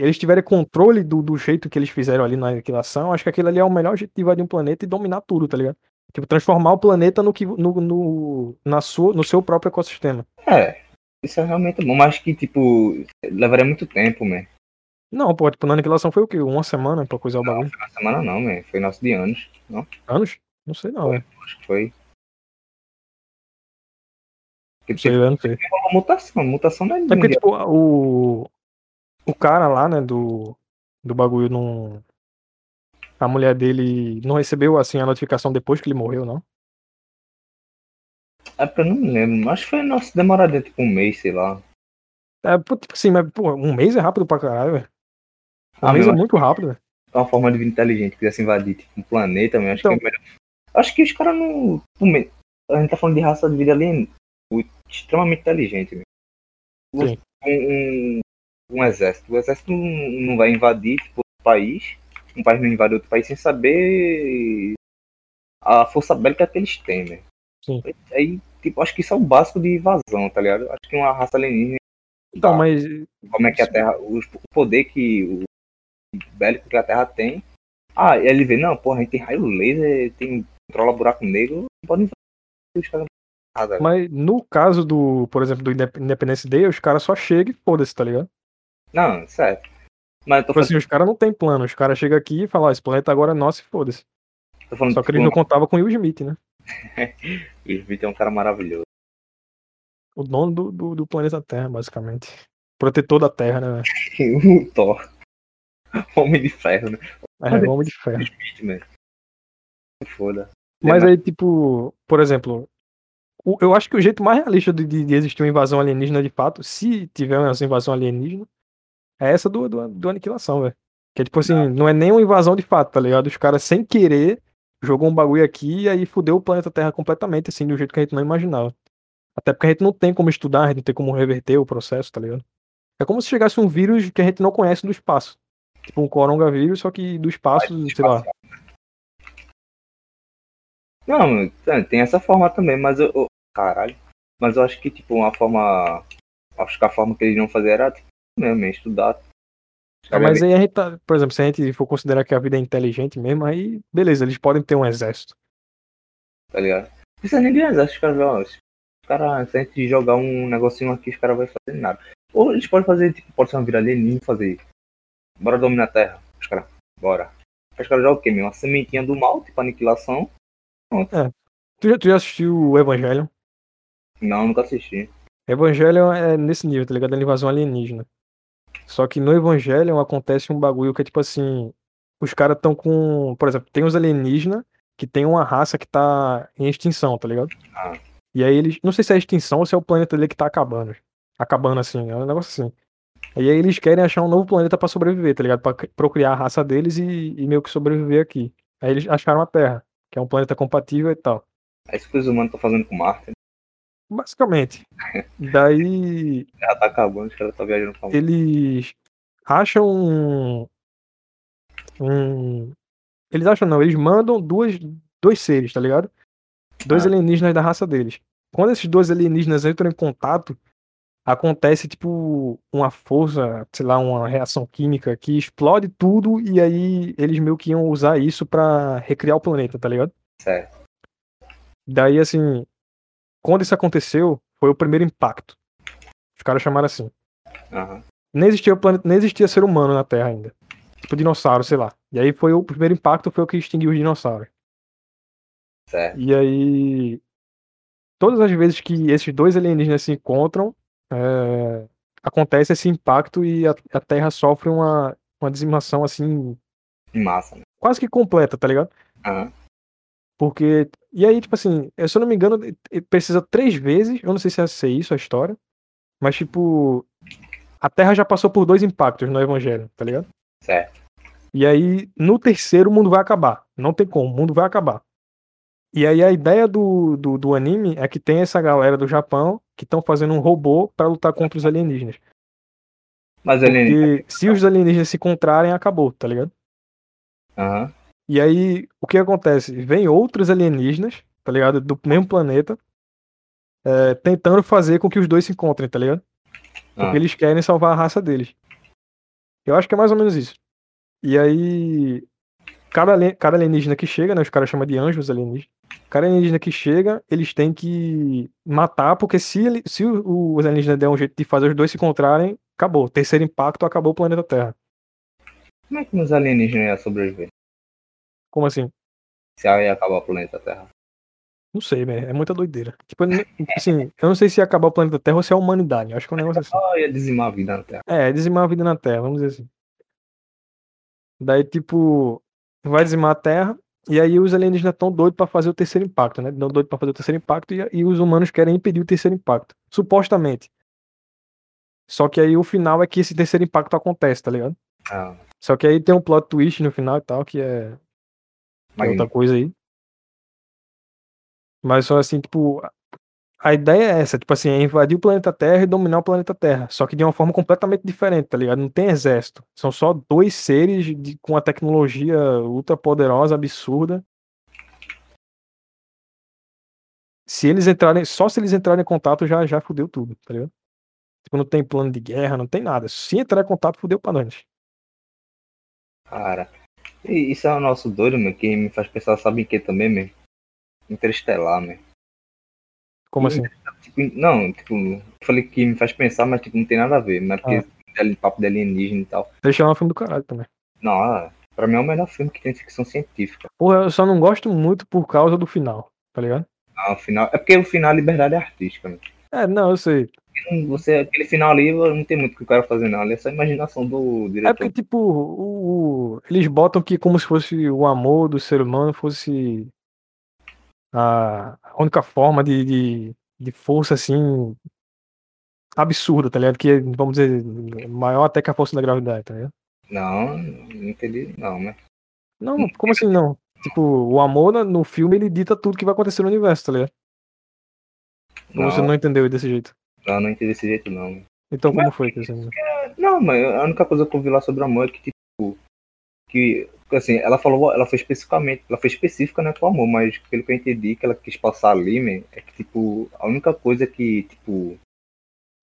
eles tiverem controle do, do jeito que eles fizeram ali na aniquilação, acho que aquele ali é o melhor jeito de invadir um planeta e dominar tudo, tá ligado? Tipo, transformar o planeta no, que, no, no, na sua, no seu próprio ecossistema. É, isso é realmente bom, mas que, tipo, levaria muito tempo, man. Não, pô, tipo, na aniquilação foi o quê? Uma semana pra coisar o Não, bagulho? foi uma semana não, man. Foi nosso de anos. Não, Anos? Não sei não, velho. acho que foi. Porque Não sei, eu não sei. teve uma mutação, mutação não é É porque, tipo, o. O cara lá, né, do. Do bagulho não. A mulher dele não recebeu, assim, a notificação depois que ele morreu, não? É porque eu não me lembro. Acho que foi nosso demoradinho, tipo um mês, sei lá. É, tipo assim, mas, pô, um mês é rápido pra caralho, velho. Um Ah, mês é muito rápido, velho. é uma forma de vida inteligente, quisesse invadir tipo, um planeta, meu, acho Então. que é melhor. Acho que os caras não. me- A gente tá falando de raça de vida alien extremamente inteligente. Sim. Um, um, um exército. O exército não, vai invadir tipo, outro país. Um país não invade outro país sem saber a força bélica que eles têm, né? Sim. Aí, tipo, acho que isso é o básico de invasão, tá ligado? Acho que uma raça alienígena. Então, mas. Como é que a Terra. O poder que o bélico que a Terra tem. Ah, e ele vê, não, porra, a gente tem raio laser, tem controla buraco negro, pode invadir os caras. Velho. Mas no caso do, por exemplo, do Indep- Independence Day, os caras só chegam e foda-se, tá ligado? Não, certo. Mas eu tô Tipo assim, falando, os caras não tem plano. Os caras chegam aqui e falam, ó, esse planeta agora é nosso e foda-se. Só que tipo, eles não contavam com o Will Smith, né? o Smith é um cara maravilhoso. O dono do, do, do planeta Terra, basicamente. Protetor da Terra, né? o Thor. Homem de ferro, né? É, homem de ferro. Smith. Foda. Mas aí, tipo, por exemplo, eu acho que o jeito mais realista de, de- existir uma invasão alienígena de fato, se tiver essa invasão alienígena, é essa do, do, do aniquilação, velho. Que é tipo assim, não é nem uma invasão de fato, tá ligado? Os caras sem querer jogou um bagulho aqui e aí fudeu o planeta Terra completamente, assim, do jeito que a gente não imaginava. Até porque a gente não tem como estudar, a gente não tem como reverter o processo, tá ligado? É como se chegasse um vírus que a gente não conhece do espaço. Tipo um coronavírus, só que do espaço, sei lá. Não, tem- tem essa forma também, mas eu. eu- Caralho. Mas eu acho que, tipo, uma forma. Acho que a forma que eles iam fazer era, tipo, mesmo, estudar. Ah, mas aí a gente tá, por exemplo, se a gente for considerar que a vida é inteligente mesmo, aí beleza, eles podem ter um exército. tá ligado? Não precisa nem de exército, os caras, ó, os caras, se a gente jogar um negocinho aqui, os caras vão fazer nada. Ou eles podem fazer, tipo, pode ser uma vira alienígena fazer. Bora dominar a Terra. Os caras, bora. Os caras jogam o quê, meu? Uma sementinha do mal, tipo aniquilação. Tu já, tu já assistiu o Evangelion? Não, nunca assisti. Evangelion é nesse nível, tá ligado? Da invasão alienígena. Só que no Evangelion acontece um bagulho que é tipo assim, os caras tão com, por exemplo, tem os alienígenas que tem uma raça que tá em extinção, tá ligado? Ah. E aí eles, não sei se é extinção ou se é o planeta dele que tá acabando. Acabando assim, é um negócio assim. E aí eles querem achar um novo planeta pra sobreviver, tá ligado? Pra cri- procriar a raça deles e, e meio que sobreviver aqui. Aí eles acharam a Terra, que é um planeta compatível e tal. É isso que os humanos estão fazendo com Marte. Basicamente. Daí Já tá acabando, os caras tá viajando pra eles acham um, um- Eles acham não, eles mandam duas, dois seres, tá ligado? Dois Ah. alienígenas da raça deles. Quando esses dois alienígenas entram em contato, acontece tipo uma força, sei lá, uma reação química que explode tudo e aí eles meio que iam usar isso pra recriar o planeta, tá ligado? Certo. Daí assim, quando isso aconteceu, foi o primeiro impacto. Os caras chamaram assim. Aham. nem existia planeta, nem existia ser humano na Terra ainda. Tipo dinossauro, sei lá. E aí foi o primeiro impacto foi o que extinguiu os dinossauros. Certo. E aí todas as vezes que esses dois alienígenas se encontram, é, acontece esse impacto e a, a Terra sofre uma, uma dizimação assim Massa, né? quase que completa, tá ligado? Aham. Porque e aí tipo assim, se eu não me engano, precisa três vezes. Eu não sei se é ser isso a história, mas tipo a Terra já passou por dois impactos no Evangelho, tá ligado? Certo. E aí, no terceiro, o mundo vai acabar. Não tem como, o mundo vai acabar. E aí, a ideia do, do, do anime é que tem essa galera do Japão que estão fazendo um robô pra lutar contra os alienígenas. Mas alienígena. Porque se os alienígenas se encontrarem, acabou, tá ligado? Aham. E aí, o que acontece? Vem outros alienígenas, tá ligado? Do mesmo planeta, é, tentando fazer com que os dois se encontrem, tá ligado? Porque Ah. eles querem salvar a raça deles. Eu acho que é mais ou menos isso. E aí, cada, cada alienígena que chega, né? Os caras chamam de anjos alienígenas. Cada alienígena que chega, eles têm que matar, porque se, ele, se os alienígenas der um jeito de fazer os dois se encontrarem, acabou. Terceiro impacto, acabou o planeta Terra. Como é que os alienígenas iam sobreviver? Como assim? Se aí ia acabar o planeta Terra. Não sei, velho. É muita doideira. Tipo, assim, eu não sei se ia acabar o planeta Terra ou se é a humanidade. Eu acho que é um negócio assim. Só ia dizimar a vida na Terra. É, dizimar a vida na Terra, vamos dizer assim. Daí, tipo, vai dizimar a Terra, e aí os alienígenas estão doidos pra fazer o terceiro impacto, né? Estão doidos pra fazer o terceiro impacto, e, e os humanos querem impedir o terceiro impacto. Supostamente. Só que aí o final é que esse terceiro impacto acontece, tá ligado? Ah, Só que aí tem um plot twist no final e tal, que é, é outra coisa aí. Mas só assim, tipo, a- a ideia é essa, tipo assim, é invadir o planeta Terra e dominar o planeta Terra. Só que de uma forma completamente diferente, tá ligado? Não tem exército. São só dois seres de- com uma tecnologia ultra poderosa, absurda. Se eles entrarem, só se eles entrarem em contato já já fudeu tudo, tá ligado? Tipo, não tem plano de guerra, não tem nada. Se entrar em contato, fudeu pra nós. Cara. Isso é o nosso doido, meu, que me faz pensar, sabe em que também, meu? Interestelar, meu. Como assim? Tipo, não, tipo, falei que me faz pensar, mas tipo, não tem nada a ver. Mas porque Ah. é papo de alienígena e tal. Deixar um filme do caralho também. Não, ah, pra mim é o melhor filme que tem ficção científica. Porra, eu só não gosto muito por causa do final, tá ligado? Ah, o final, é porque o final é liberdade artística, meu. É, não, eu sei. Você, aquele final ali não tem muito o que o cara fazer, não. Ali é só a imaginação do É diretor. porque, tipo, o, o- eles botam que como se fosse o amor do ser humano fosse a única forma de, de, de força, assim, absurda, tá ligado? Que é, vamos dizer, maior até que a força da gravidade, tá ligado? Não, não entendi, não, né? Não, como assim não? Tipo, o amor no filme, ele dita tudo que vai acontecer no universo, tá ligado? Ou você Não. não entendeu desse jeito? Não, não entendi desse jeito, não. Então como foi que você... Não, mas a única coisa que eu vi lá sobre o amor é que, tipo, que, assim, ela falou, ela foi especificamente, ela foi específica, né, com o amor, mas pelo que eu entendi que ela quis passar ali, man, é que, tipo, a única coisa que, tipo,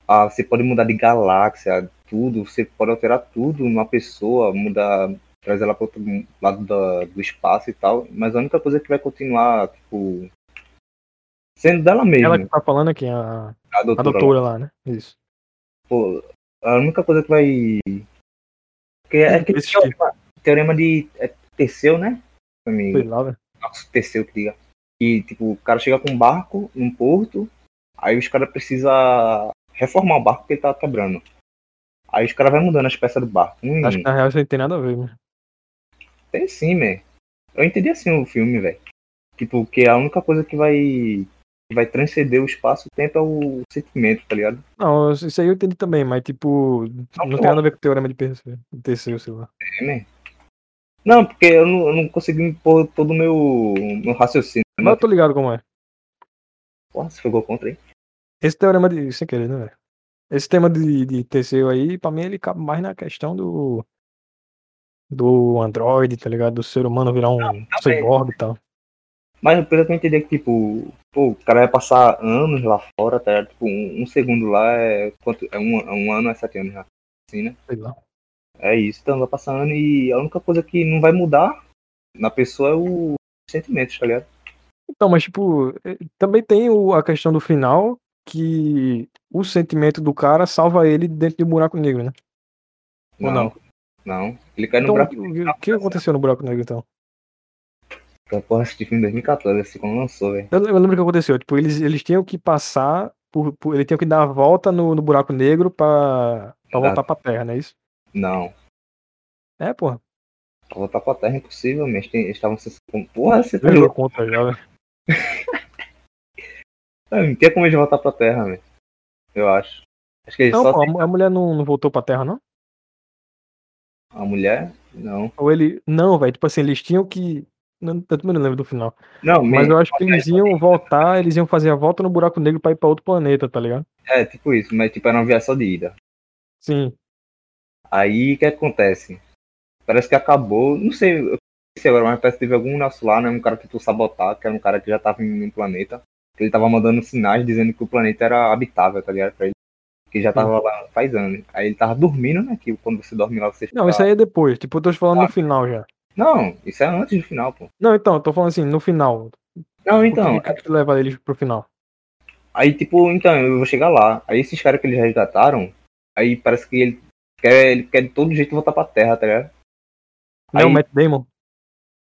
ah, você pode mudar de galáxia, tudo, você pode alterar tudo numa pessoa, mudar, trazer ela para outro lado da, do espaço e tal, mas a única coisa que vai continuar, tipo, sendo dela mesma, Ela que tá falando aqui, a, a a doutora. doutora lá, né? Isso. Pô, a única coisa que vai. É aquele Esse teorema, de é, Teseu, né? Amigo. lá, velho. Nossa, Teseu que diga. E, tipo, o cara chega com um barco num porto, aí os caras precisam reformar o barco porque ele tá quebrando. Aí os caras vão mudando as peças do barco. Hum, Acho que na real isso aí tem nada a ver, né? tem sim, man. Eu entendi assim o filme, velho. Tipo, que a única coisa que vai. que vai transcender o espaço o tempo é o sentimento, tá ligado? Não, isso aí eu entendi também, mas tipo, não tem nada a ver com o teorema de Perseu, sei lá. É, man. Não, porque eu não, eu não consegui impor todo o meu, meu raciocínio. Mas eu tô ligado como é. Porra, você ficou contra aí? Esse teorema de. Sem querer, né, velho? Esse tema de, de Teseu aí, pra mim, ele cabe mais na questão do. Do Android, tá ligado? Do ser humano virar um cyborg e tal. Mas pelo que eu entendi que, tipo, pô, o cara vai passar anos lá fora, tá ligado? Tipo, um, um segundo lá é. Quanto, é um, um ano é sete anos já. Assim, né? Sei lá. É isso, vai passando e a única coisa que não vai mudar na pessoa é o sentimento, tá ligado? Então, mas tipo, eh, também tem o- a questão do final que o sentimento do cara salva ele dentro de um buraco negro, né? Ou não? Não. Ele cai no Então, buraco o que, o que aconteceu no buraco negro então? Eu porra, assisti filme em 2014, assim, quando lançou, velho. Eu, eu lembro o que aconteceu. Tipo, eles, eles tinham que passar por, por- Ele tinha que dar a volta no, no buraco negro pra, pra voltar pra terra, não é isso? Não. É, porra. Pra voltar pra terra é impossível, mas tem- eles estavam se. Porra, você tá louco. conta já, velho. Não tem como eles voltar pra terra, velho. Eu acho. Acho que eles Não, só pô, a tem a mulher não, não voltou pra terra, não? a mulher. Não. Ou ele. Não, velho. Tipo assim, eles tinham que. Não, eu também não lembro do final. Não, Mas eu acho que eles iam voltar, eles iam fazer a volta no buraco negro pra ir pra outro planeta, tá ligado? É, tipo isso, mas tipo, era uma viagem só de ida. Sim. Aí o que acontece? Parece que acabou, não sei, eu não sei agora, mas parece que teve algum nosso lá, né? Um cara tentou sabotar, que era um cara que já tava em um planeta. que Ele tava mandando sinais dizendo que o planeta era habitável, tá ligado? Pra ele. Que já tava lá faz anos. Aí ele tava dormindo, né? Que quando você dorme lá, você Não, fica- isso aí é depois. Tipo, eu tô te falando no final já. Não, isso é antes do final, pô. Não, então, eu tô falando assim, no final. Não, Então, o que, que leva eles pro final? Aí, tipo, então, eu vou chegar lá. Aí esses caras que eles resgataram, aí parece que ele quer, ele quer de todo jeito voltar pra Terra, tá ligado? É o Aí- Matt Damon?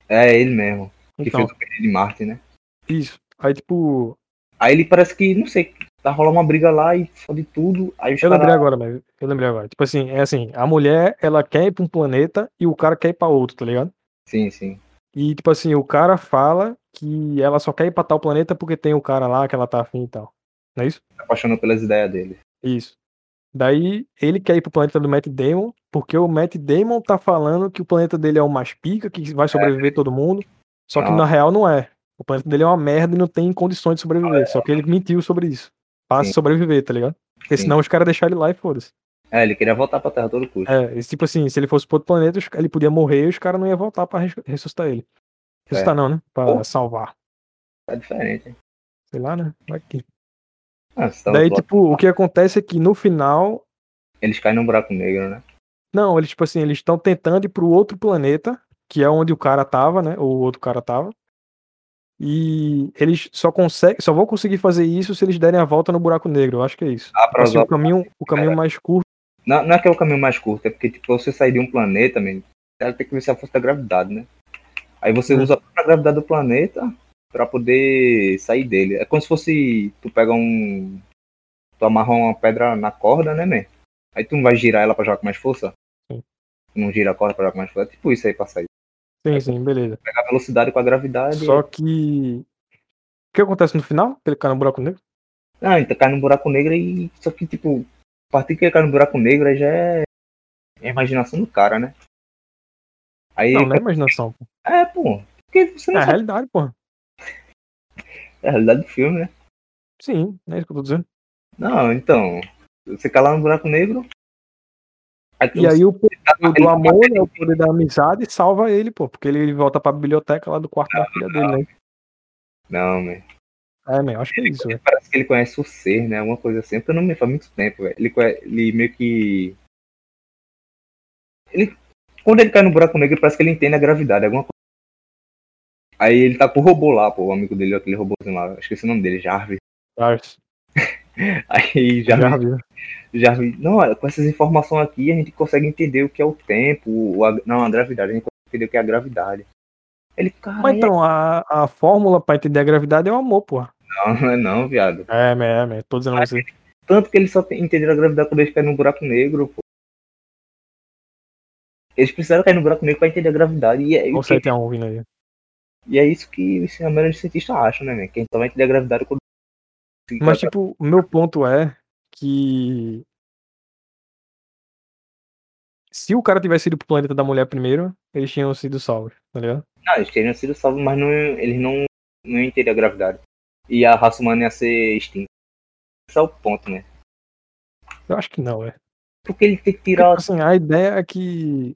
É ele mesmo, que Então, fez o Perdido de Marte, né? isso. Aí, tipo, Aí ele parece que, não sei, tá rolando uma briga lá e fode tudo. Aí eu lembrei caras. agora, mas eu lembrei agora. Tipo assim, é assim, a mulher, ela quer ir pra um planeta e o cara quer ir pra outro, tá ligado? Sim, sim. E, tipo assim, o cara fala que ela só quer ir pra tal planeta porque tem o cara lá que ela tá afim e tal. Não é isso? Apaixonou pelas ideias dele. Isso. Daí ele quer ir pro planeta do Matt Damon, porque o Matt Damon tá falando que o planeta dele é o mais pica, que vai sobreviver todo mundo. Só que Ah. na real não é. O planeta dele é uma merda e não tem condições de sobreviver. Só que ele mentiu sobre isso. Pra Sim. sobreviver, tá ligado? Porque Sim. senão os caras deixaram ele lá e foda-se. É, ele queria voltar pra Terra a todo custo. É, tipo assim, se ele fosse pro outro planeta, ele podia morrer e os caras não iam voltar pra res- ressuscitar ele. Ressuscitar não, né? Pra Pô. salvar. Tá diferente, hein? Sei lá, né? Vai que- Ah, tá Daí, tipo, o que acontece é que no final Eles caem num buraco negro, né? Não, eles, tipo assim, eles estão tentando ir pro outro planeta, que é onde o cara tava, né? Ou o outro cara tava. E eles só conseguem, só vão conseguir fazer isso se eles derem a volta no buraco negro. Eu acho que é isso. Ah, pra Assim, o caminho, o caminho mais curto. Não, não é que é o caminho mais curto, é porque, tipo, você sair de um planeta, ela tem que ver se a força da gravidade, né? Aí você Hum. usa a gravidade do planeta pra poder sair dele. É como se fosse, tu pega um... Tu amarra uma pedra na corda, né, man? Aí tu não vai girar ela pra jogar com mais força? Sim. Tu não gira a corda pra jogar com mais força? É tipo isso aí pra sair. Sim, sim, beleza. Pegar a velocidade com a gravidade. Só que. O que acontece no final? Ele cai no buraco negro? Ah, então cai no buraco negro e. Só que, tipo, a partir que ele cai no buraco negro aí já é. é a imaginação do cara, né? Aí. Não, não é imaginação, pô. É, pô. Porque você É não a sabe realidade, pô. É a realidade do filme, né? Sim, é isso que eu tô dizendo. Não, então. Você lá no buraco negro. Tu- E aí o poder ele do tá amor, né, o poder da amizade, salva ele, pô. Porque ele, ele volta pra biblioteca lá do quarto da filha dele, né? Não, man. É, meu, acho que é isso, velho. Parece que ele conhece o ser, né? Alguma coisa assim. Porque eu não me faz muito tempo, velho. Ele, ele meio que. Ele. Quando ele cai no buraco negro, parece que ele entende a gravidade, alguma. Aí ele tá com o robô lá, pô, o amigo dele, aquele robôzinho lá, esqueci o nome dele, Jarvis. Jarvis. Aí Jarvis, Jarvis. Jarvis, não, olha, com essas informações aqui a gente consegue entender o que é o tempo, o, a, não, a gravidade, a gente consegue entender o que é a gravidade. Ele, cara, Mas então, a, a fórmula pra entender a gravidade é o amor, porra. não, não é não, viado. É, é, é, tô dizendo você. Tanto que eles só tem- entenderam a gravidade quando eles caem no buraco negro, pô. Eles precisaram cair no buraco negro pra entender a gravidade. E é, Olha o o que- 7 a 1 vindo aí. E é isso que a maioria dos cientistas acham, né, man? Que a gente só vai entender a gravidade quando. Mas, tipo, o meu ponto é que. Se o cara tivesse ido pro planeta da mulher primeiro, eles tinham sido salvos, tá ligado? Não, eles teriam sido salvos, mas não, eles não, não iam entender a gravidade. E a raça humana ia ser extinta. esse é o ponto, né? Eu acho que não, é. Porque ele tem que Porque, tirar. tipo assim, a ideia é que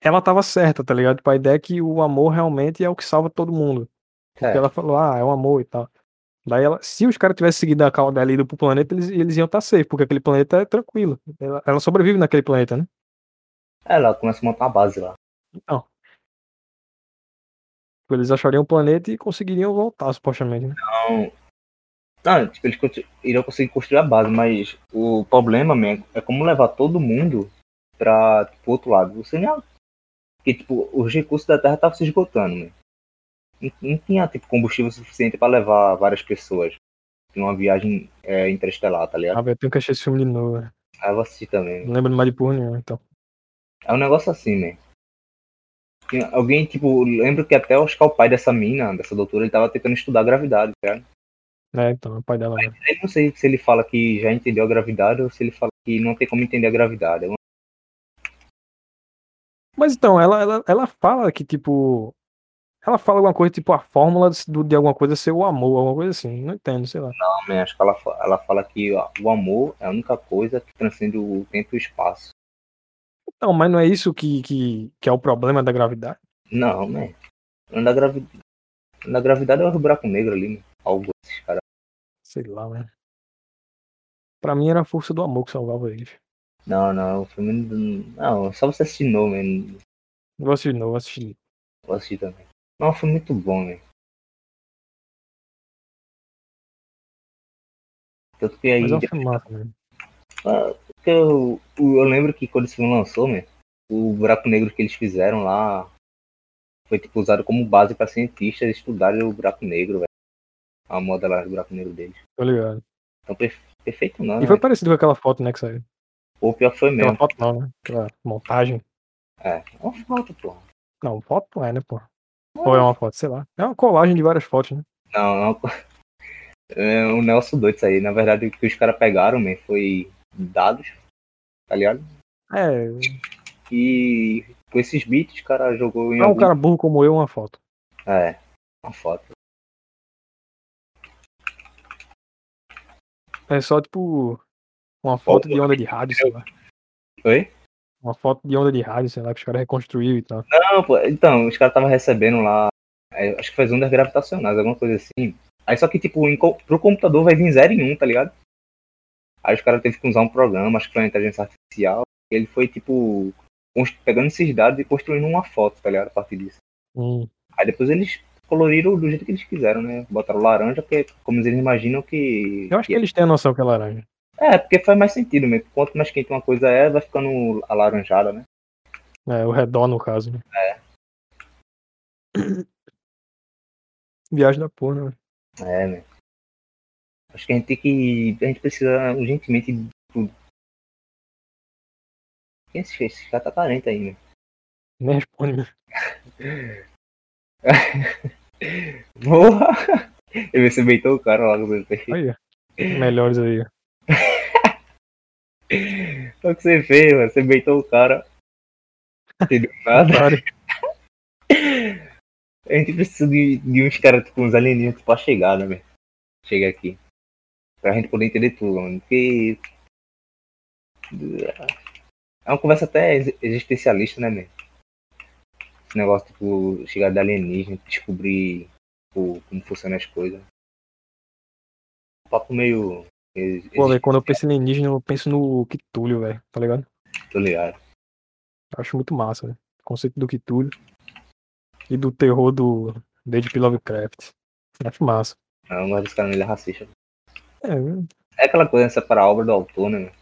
ela tava certa, tá ligado? Tipo, a ideia é que o amor realmente é o que salva todo mundo. Porque É. ela falou, ah, é o amor e tal. Daí ela, se os caras tivessem seguido a cauda dela ido pro planeta, eles, eles iam estar safe, porque aquele planeta é tranquilo. Ela, ela sobrevive naquele planeta, né? Ela começa a montar uma base lá. Então. Eles achariam o planeta e conseguiriam voltar, supostamente, né? Não. Não, tipo, eles iriam conseguir construir a base, mas o problema, man, é como levar todo mundo pra tipo, outro lado. Você não. Porque, tipo, os recursos da Terra estavam se esgotando, man. Não, não tinha, tipo, combustível suficiente pra levar várias pessoas numa viagem é, interestelar, tá ligado? Ah, velho, eu tenho que achar esse filme de novo. Aí eu vou assistir também. Não lembro mais de porra nenhuma, então. É um negócio assim, né? Alguém, tipo, lembro que até o Oscar, o pai dessa mina, dessa doutora, ele tava tentando estudar a gravidade, cara. É, então, é o pai dela, velho. Eu não sei se ele fala que já entendeu a gravidade ou se ele fala que não tem como entender a gravidade. É Mas então, ela, ela, ela fala que, tipo. Ela fala alguma coisa, tipo, a fórmula do- de alguma coisa ser o amor, alguma coisa assim. Não entendo, sei lá. Não, man, acho que ela, ela fala que ó, o amor é a única coisa que transcende o tempo e o espaço. Não, mas não é isso que, que, que é o problema da gravidade. Não, né? Na gravidade, na gravidade é o buraco negro ali, né? Algo esses caras. Sei lá, né? Pra mim era a força do amor que salvava eles. Não, não, o filme não. Não, só você assistir de novo, man. Vou assistir de novo, vou assistir. Vou assistir também. Não, foi muito bom, né? Tanto que aí. Mas é um filme massa, né? Ah, eu, eu lembro que quando esse filme lançou, né? O buraco negro que eles fizeram lá foi tipo usado como base para cientistas estudarem o buraco negro, velho. A modelagem do buraco negro deles. Tô ligado. Então perfe- perfeito não, E né? foi parecido com aquela foto, né, que saiu. Ou pior foi Aquela mesmo. foto não, né? Aquela montagem. É, é uma foto, pô. Não, foto não é, né, pô? Ou é uma foto, sei lá. É uma colagem de várias fotos, né? Não, não. É o Nelson doido isso aí. Na verdade, o que os caras pegaram, man, foi dados, tá ligado? É, E com esses bits, o cara jogou em não é um algum... cara burro como eu, uma foto. É, uma foto. É só, tipo, uma foto de onda de rádio, sei lá. Oi? Uma foto de onda de rádio, sei lá, que os caras reconstruíram e tal. Não, pô, então, os caras estavam recebendo lá, é, acho que faz ondas gravitacionais, alguma coisa assim. Aí só que, tipo, em, pro computador vai vir 0 em 1, um, tá ligado? Aí os caras teve que usar um programa, acho que foi uma inteligência artificial, e ele foi, tipo, pegando esses dados e construindo uma foto, tá ligado? A partir disso. Hum. Aí depois eles coloriram do jeito que eles quiseram, né? Botaram laranja, porque como eles imaginam que. Eu acho que eles têm a noção que é laranja. É, porque faz mais sentido mesmo. Quanto mais quente uma coisa é, vai ficando alaranjada, né? É, o redor, no caso, né? É. Viagem da porra, né? É, né? Acho que a gente tem que. A gente precisa urgentemente de tudo. Quem é esse, esse cara tá carente aí, né? Nem responde, né? Porra! E você beitou o cara lá no meu perfil. Aí, ó. Melhores aí. Ó. Olha o que você fez, mano. Você beitou o cara. Entendeu nada. A gente precisa de, de uns caras, tipo, uns alienígenas pra chegar, né, velho? Chega aqui. Pra gente poder entender tudo, mano. Porque. É uma conversa até ex- existencialista, né, velho? Esse negócio, tipo, chegar de alienígena, descobrir tipo, como funcionam as coisas. Um papo meio. Pô, velho, quando eu penso em alienígena, eu penso no Kitúlio, velho. Tá ligado? Tô ligado. Acho muito massa, velho. O conceito do Kitúlio. E do terror do David Lovecraft. Acho massa. Não, eu gosto desse cara, ele é racista. É, É aquela coisa, separar a obra do autor, né, velho?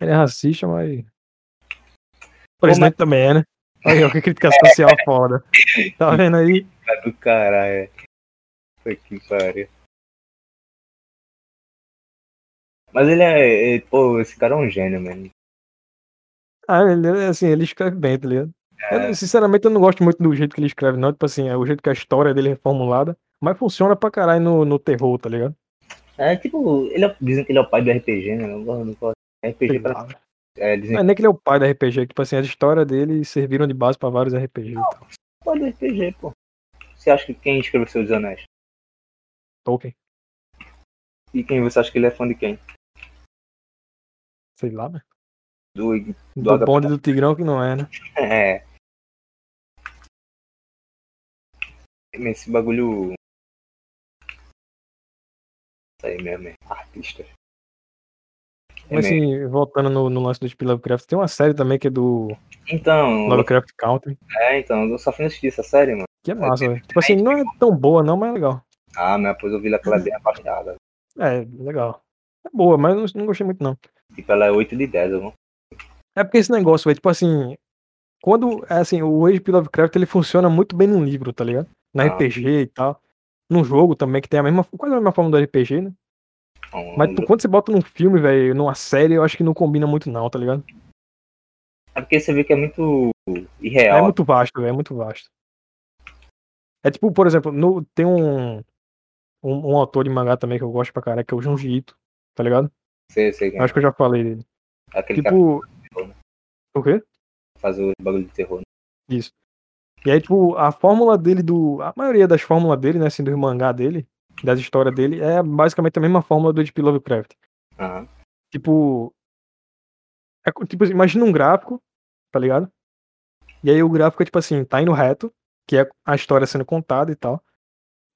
ele é racista, mas. O presidente também é, né? Olha, que crítica social foda. Tá vendo aí? Tá do caralho. Puta que pariu. Mas ele é, é- Pô, esse cara é um gênio, mano. Ah, ele, é assim, ele escreve bem, tá ligado? É. Eu, sinceramente, eu não gosto muito do jeito que ele escreve, não. Tipo assim, é o jeito que a história dele é reformulada. Mas funciona pra caralho no, no terror, tá ligado? É tipo, ele é- dizem que ele é o pai do RPG, né? Não gosto, não. RPG pra. É, dizem Não é nem que ele é o pai da RPG, tipo assim, as histórias dele serviram de base pra vários RPG e tal. que é o pai do RPG, pô. Você acha que quem escreveu Seus Anéis? Tolkien. E quem você acha que ele é fã de quem? Sei lá, né? Do, Do, do bonde do Tigrão que não é, né? É. Esse bagulho. Isso aí mesmo, é artista. É Mas mesmo. assim, voltando no, no lance do H.P. Lovecraft, tem uma série também que é do Então, Lovecraft Country, é, então, eu só fui assistir essa série, mano. que é massa, velho. Tipo assim, não é tão boa não, mas é legal. Ah, mas depois eu vi aquela bem abaixada. É, legal. É boa, mas não, não gostei muito não. Tipo, ela é 8 de 10, eu É porque esse negócio, velho, tipo assim, quando, é assim, o H.P. Lovecraft, ele funciona muito bem num livro, tá ligado? Na Ah. RPG e tal. Num jogo também, que tem a mesma, quase a mesma forma do RPG, né? não. Mas quando você bota num filme, velho, numa série, eu acho que não combina muito não, tá ligado? É porque você vê que é muito É irreal. muito vasto, velho, é muito vasto. É tipo, por exemplo, no, tem um, um, um autor de mangá também que eu gosto pra caralho, que é o Junji Ito, tá ligado? Sei, sei quem é. acho que eu já falei dele. Aquele Tipo. cara O quê? que faz o bagulho de terror. né? Isso. E aí, tipo, a fórmula dele do. A maioria das fórmulas dele, né, assim, do mangá dele, das histórias dele, é basicamente a mesma fórmula do H.P. Lovecraft. Aham. Tipo. É, tipo, imagina um gráfico, tá ligado? E aí o gráfico é tipo assim, tá indo reto, que é a história sendo contada e tal.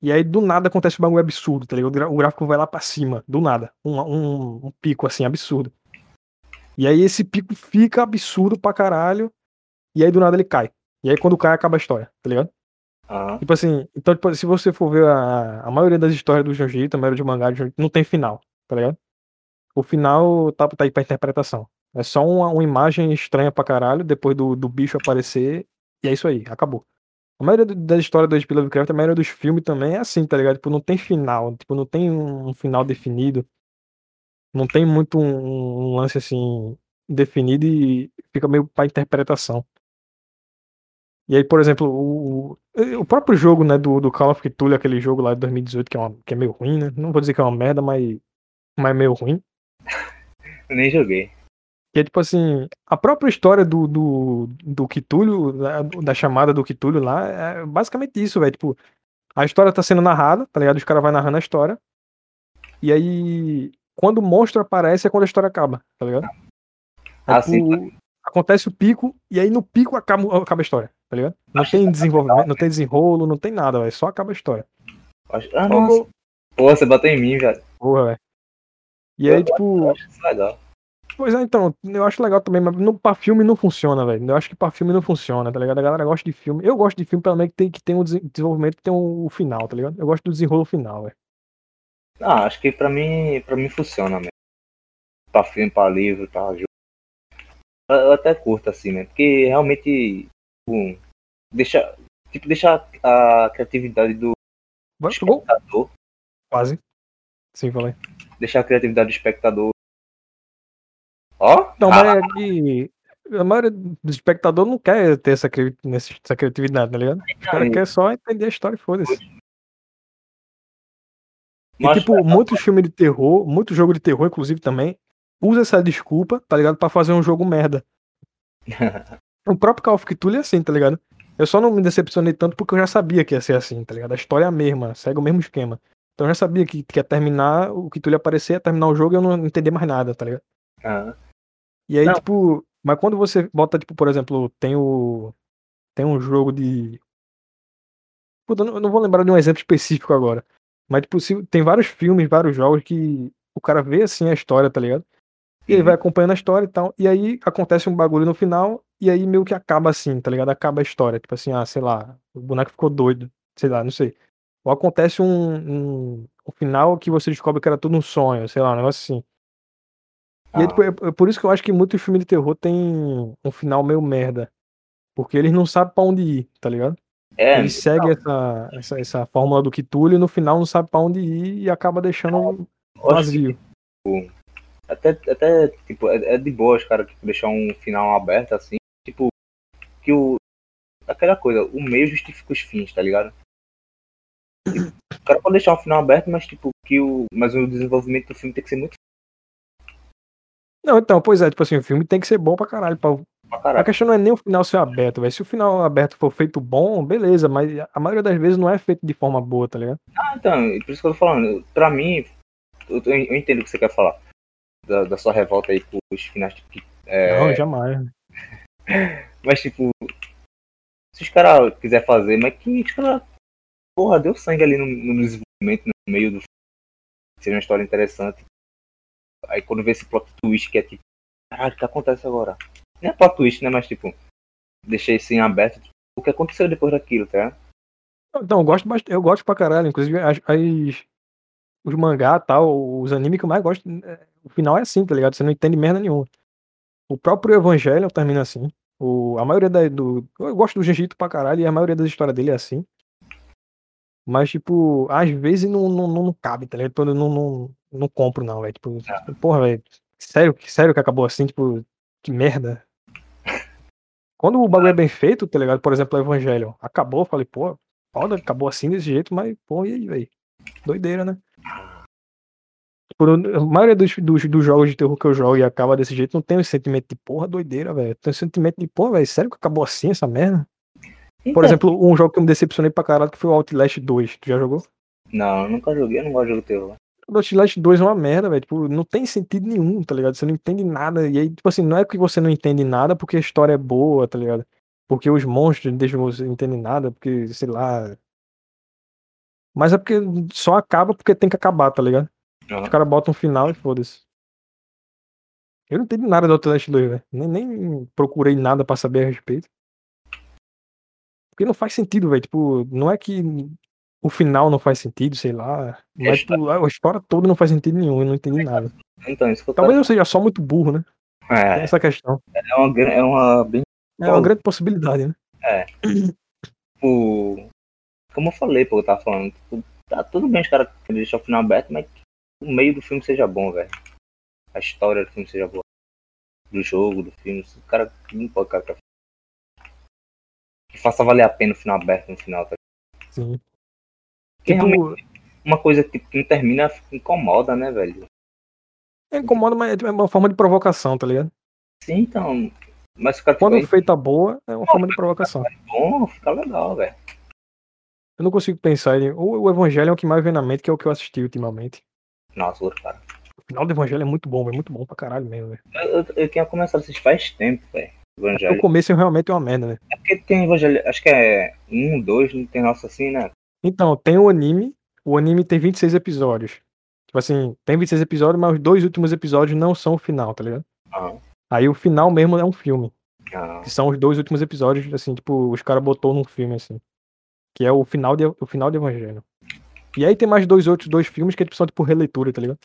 E aí do nada acontece um bagulho absurdo, tá ligado? O gráfico vai lá pra cima, do nada. Um, um, um pico assim, absurdo. E aí esse pico fica absurdo pra caralho. E aí do nada ele cai. E aí quando cai acaba a história, tá ligado? Aham. Tipo assim, então tipo, se você for ver a, a maioria das histórias do Ito, a maioria de mangá do não tem final, tá ligado? O final tá, tá aí pra interpretação. É só uma, uma imagem estranha pra caralho, depois do, do bicho aparecer, e é isso aí, acabou. A maioria do- das histórias do H.P. Lovecraft, a maioria dos filmes também é assim, tá ligado? Tipo, não tem final, tipo, não tem um final definido. Não tem muito um, um lance assim definido e fica meio pra interpretação. E aí, por exemplo, o, o próprio jogo, né, do, do Call of Cthulhu, aquele jogo lá de 2018, que é, uma, que é meio ruim, né? Não vou dizer que é uma merda, mas, mas é meio ruim. Eu nem joguei. Que é tipo assim, a própria história do, do, do Cthulhu, da, da chamada do Cthulhu lá, é basicamente isso, velho. Tipo, a história tá sendo narrada, tá ligado? Os caras vão narrando a história. E aí, quando o monstro aparece, é quando a história acaba, tá ligado? É, Ah, sim. tipo, acontece o pico, e aí no pico acaba, acaba a história, tá ligado? Não tem que desenvolvimento, não tem desenrolo, não tem nada, velho. Só acaba a história. Ah, nossa. Pô, você bateu em mim, velho. Porra, velho. E aí, tipo, Acho isso legal. Pois é, então, eu acho legal também, mas no, pra filme não funciona, velho. Eu acho que pra filme não funciona, tá ligado? A galera gosta de filme. Eu gosto de filme, pelo menos, que tem, que tem um desen- desenvolvimento, que tem um, o final, tá ligado? Eu gosto do desenrolo final, velho. Ah, acho que pra mim, pra mim funciona mesmo. Pra filme, pra livro, pra jogo. Eu até curto assim, né? Porque realmente tipo, deixa, tipo, deixa a criatividade do Vai, espectador, Quase. Sim, falei. deixar a criatividade do espectador. Ó, Não, ah, mas é que a maioria do espectador não quer ter essa, cri- essa criatividade, tá ligado? Os caras e- querem só entender a história e foda-se. E, tipo, muitos filmes de terror, muito jogo de terror, inclusive, também, usa essa desculpa, tá ligado? Pra fazer um jogo merda. O próprio Call of Cthulhu é assim, tá ligado? Eu só não me decepcionei tanto porque eu já sabia que ia ser assim, tá ligado? A história é a mesma, segue o mesmo esquema. Então eu já sabia que, que ia terminar, o Cthulhu ia aparecer, ia terminar o jogo e eu não entender mais nada, tá ligado? Ah, E aí, Não. tipo, mas quando você bota, tipo, por exemplo, tem o. Tem um jogo de. Puta, eu não- vou lembrar de um exemplo específico agora. Mas, tipo, se- tem vários filmes, vários jogos que o cara vê assim a história, tá ligado? E ele Uhum. vai acompanhando a história e tal. E aí acontece um bagulho no final, e aí meio que acaba assim, tá ligado? Acaba a história. Tipo assim, ah, sei lá, o boneco ficou doido. Sei lá, não sei. Ou acontece um. um o final que você descobre que era tudo um sonho, sei lá, um negócio assim. E Ah. tipo, é é por isso que eu acho que muitos filmes de terror tem um final meio merda. Porque eles não sabem pra onde ir, tá ligado? é, Eles seguem essa, essa, essa fórmula do Cthulhu e no final não sabe pra onde ir e acaba deixando que, vazio. até, até tipo, é, é de boa os caras tipo, deixar um final aberto assim, tipo, que o. Aquela coisa, o meio justifica os fins, tá ligado? Tipo, o cara pode deixar um final aberto, mas tipo, que o. Mas o desenvolvimento do filme tem que ser muito Não, então, pois é, tipo assim, o filme tem que ser bom pra caralho. Pra... pra A caralho. questão não é nem o final ser aberto, velho. Se o final aberto for feito bom, beleza, mas a maioria das vezes não é feito de forma boa, tá ligado? Ah, então, por isso que eu tô falando, pra mim, eu, eu entendo o que você quer falar. Da, da sua revolta aí com os finais tipo, que. É, Não, jamais. mas tipo. Se os caras quiser fazer, mas que os caras. Porra, deu sangue ali no, no desenvolvimento, no meio do. Seria uma história interessante. Aí quando vê esse plot twist que é tipo. Caralho, o que acontece agora? Não é plot twist, né? Mas tipo. Deixei isso em aberto. Tipo, o que aconteceu depois daquilo, tá? Então, eu gosto, eu gosto pra caralho. Inclusive, as, as- os mangá tal, os animes que eu mais gosto, é, o final é assim, tá ligado? Você não entende merda nenhuma. O próprio Evangelho termina assim. O, a maioria da, do. Eu gosto do Jujutsu pra caralho e a maioria das histórias dele é assim. Mas, tipo, às vezes não, não, não, não cabe, tá ligado? Não, não, não compro, não, velho. Tipo, Ah. porra, velho. Sério, que- sério que acabou assim? Tipo, que merda. Quando o bagulho é bem feito, tá ligado? Por exemplo, o Evangelho acabou, eu falei, pô, foda, acabou assim desse jeito, mas, pô, e aí, velho? Doideira, né? Tipo, a maioria dos, dos, dos jogos de terror que eu jogo e acaba desse jeito, não tem o sentimento de porra, doideira, velho. Tem o sentimento de, porra, velho, sério que acabou assim essa merda? Por Então, exemplo, um jogo que eu me decepcionei pra caralho que foi o Outlast 2. Tu já jogou? Não, eu nunca joguei, eu não gosto de jogo terror. O Outlast 2 é uma merda, velho. Tipo, não tem sentido nenhum, tá ligado? Você não entende nada. E aí, tipo assim, não é que você não entende nada porque a história é boa, tá ligado? Porque os monstros deixam você não entender nada, porque, sei lá. Mas é porque só acaba porque tem que acabar, tá ligado? Aham. Os caras botam um final e foda-se. Eu não entendi nada do Outlast 2, velho. Nem, nem procurei nada pra saber a respeito. Porque não faz sentido, velho. Tipo, não é que o final não faz sentido, sei lá. Mas a história toda não faz sentido nenhum. Eu não entendi nada. Então, isso Talvez eu seja só muito burro, né? Tem É, essa questão. é uma, é uma bem. É uma grande possibilidade, né? Tipo, como eu falei, pô, eu tava falando. Tipo, tá tudo bem os caras deixar o final aberto, mas que o meio do filme seja bom, velho. A história do filme seja boa. Do jogo, do filme. O cara não pode cara que que faça valer a pena o final aberto no final, tá? Sim. Tipo, realmente uma coisa que não termina incomoda, né, velho? é incomoda, mas é uma forma de provocação, tá ligado? Sim, então. Mas o Quando tiver feita boa, é uma forma de provocação. bom, fica legal, velho. Eu não consigo pensar em. O, o Evangelho é o que mais vem na mente, que é o que eu assisti ultimamente. Nossa, cara. O final do Evangelho é muito bom, é muito bom pra caralho mesmo, velho. Eu, eu, eu tinha começado assistir faz tempo, velho. Evangelho. começo é realmente uma merda, né? É porque tem Evangelho. Acho que é um, dois, não tem nossa assim, né? Então, tem o anime. O anime tem 26 episódios. Tipo assim, tem 26 episódios, mas os dois últimos episódios não são o final, tá ligado? Aham. Aí o final mesmo é um filme. Ah, Que são os dois últimos episódios, assim, tipo, os caras botou num filme, assim. Que é o final de, o final de Evangelho. E aí tem mais dois outros dois filmes que são, tipo, releitura, tá ligado?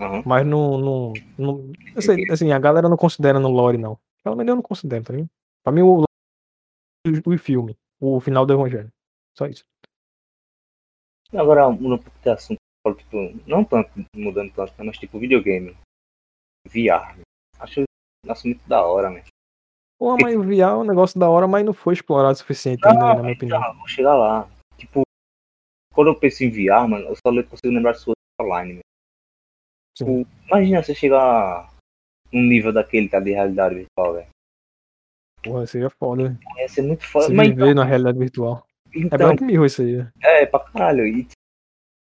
aham. Mas não. não, não assim, assim, a galera não considera no lore, não. Pelo menos eu não considero, tá ligado? Pra mim, o lore o filme. O final do Evangelho. Só isso. Agora, mudando um pouco de assunto, tipo, não tanto, mudando tanto, né, mas tipo, videogame. VR. né? Acho um assunto muito da hora, né? Pô, mas o VR é um negócio da hora, mas não foi explorado o suficiente ainda, né, na minha opinião. Então, vou chegar lá. Tipo, quando eu penso em VR, mano, eu só consigo lembrar de Art Online, mano. Tipo, imagina você chegar num nível daquele, tá, de realidade virtual, velho. Porra, seria foda. né? Ia ser muito foda. Se Mas viver então, na realidade virtual. É então Black Mirror isso aí. é, pra caralho. E, tipo,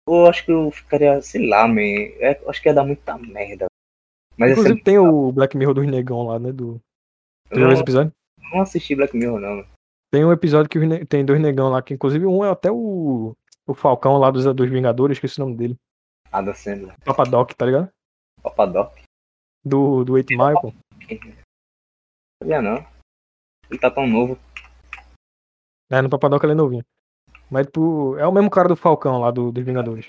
eu acho que eu ficaria, sei lá, man. É, acho que ia dar muita merda. Mas ser, Inclusive tem o Black Mirror dos negão lá, né? Do. Não, episódio? não assisti Black Mirror, não. Tem um episódio que ne- tem dois negão lá, que inclusive um é até o. O Falcão lá dos, dos Vingadores, esqueci o nome dele. Adam Sandler. Papadoc, tá ligado? Papadoc. Do, do 8 Mile, pô. Sabia não. Ele tá tão novo. É, no Papadoc ele é novinho. Mas, tipo, é o mesmo cara do Falcão lá do, dos Vingadores.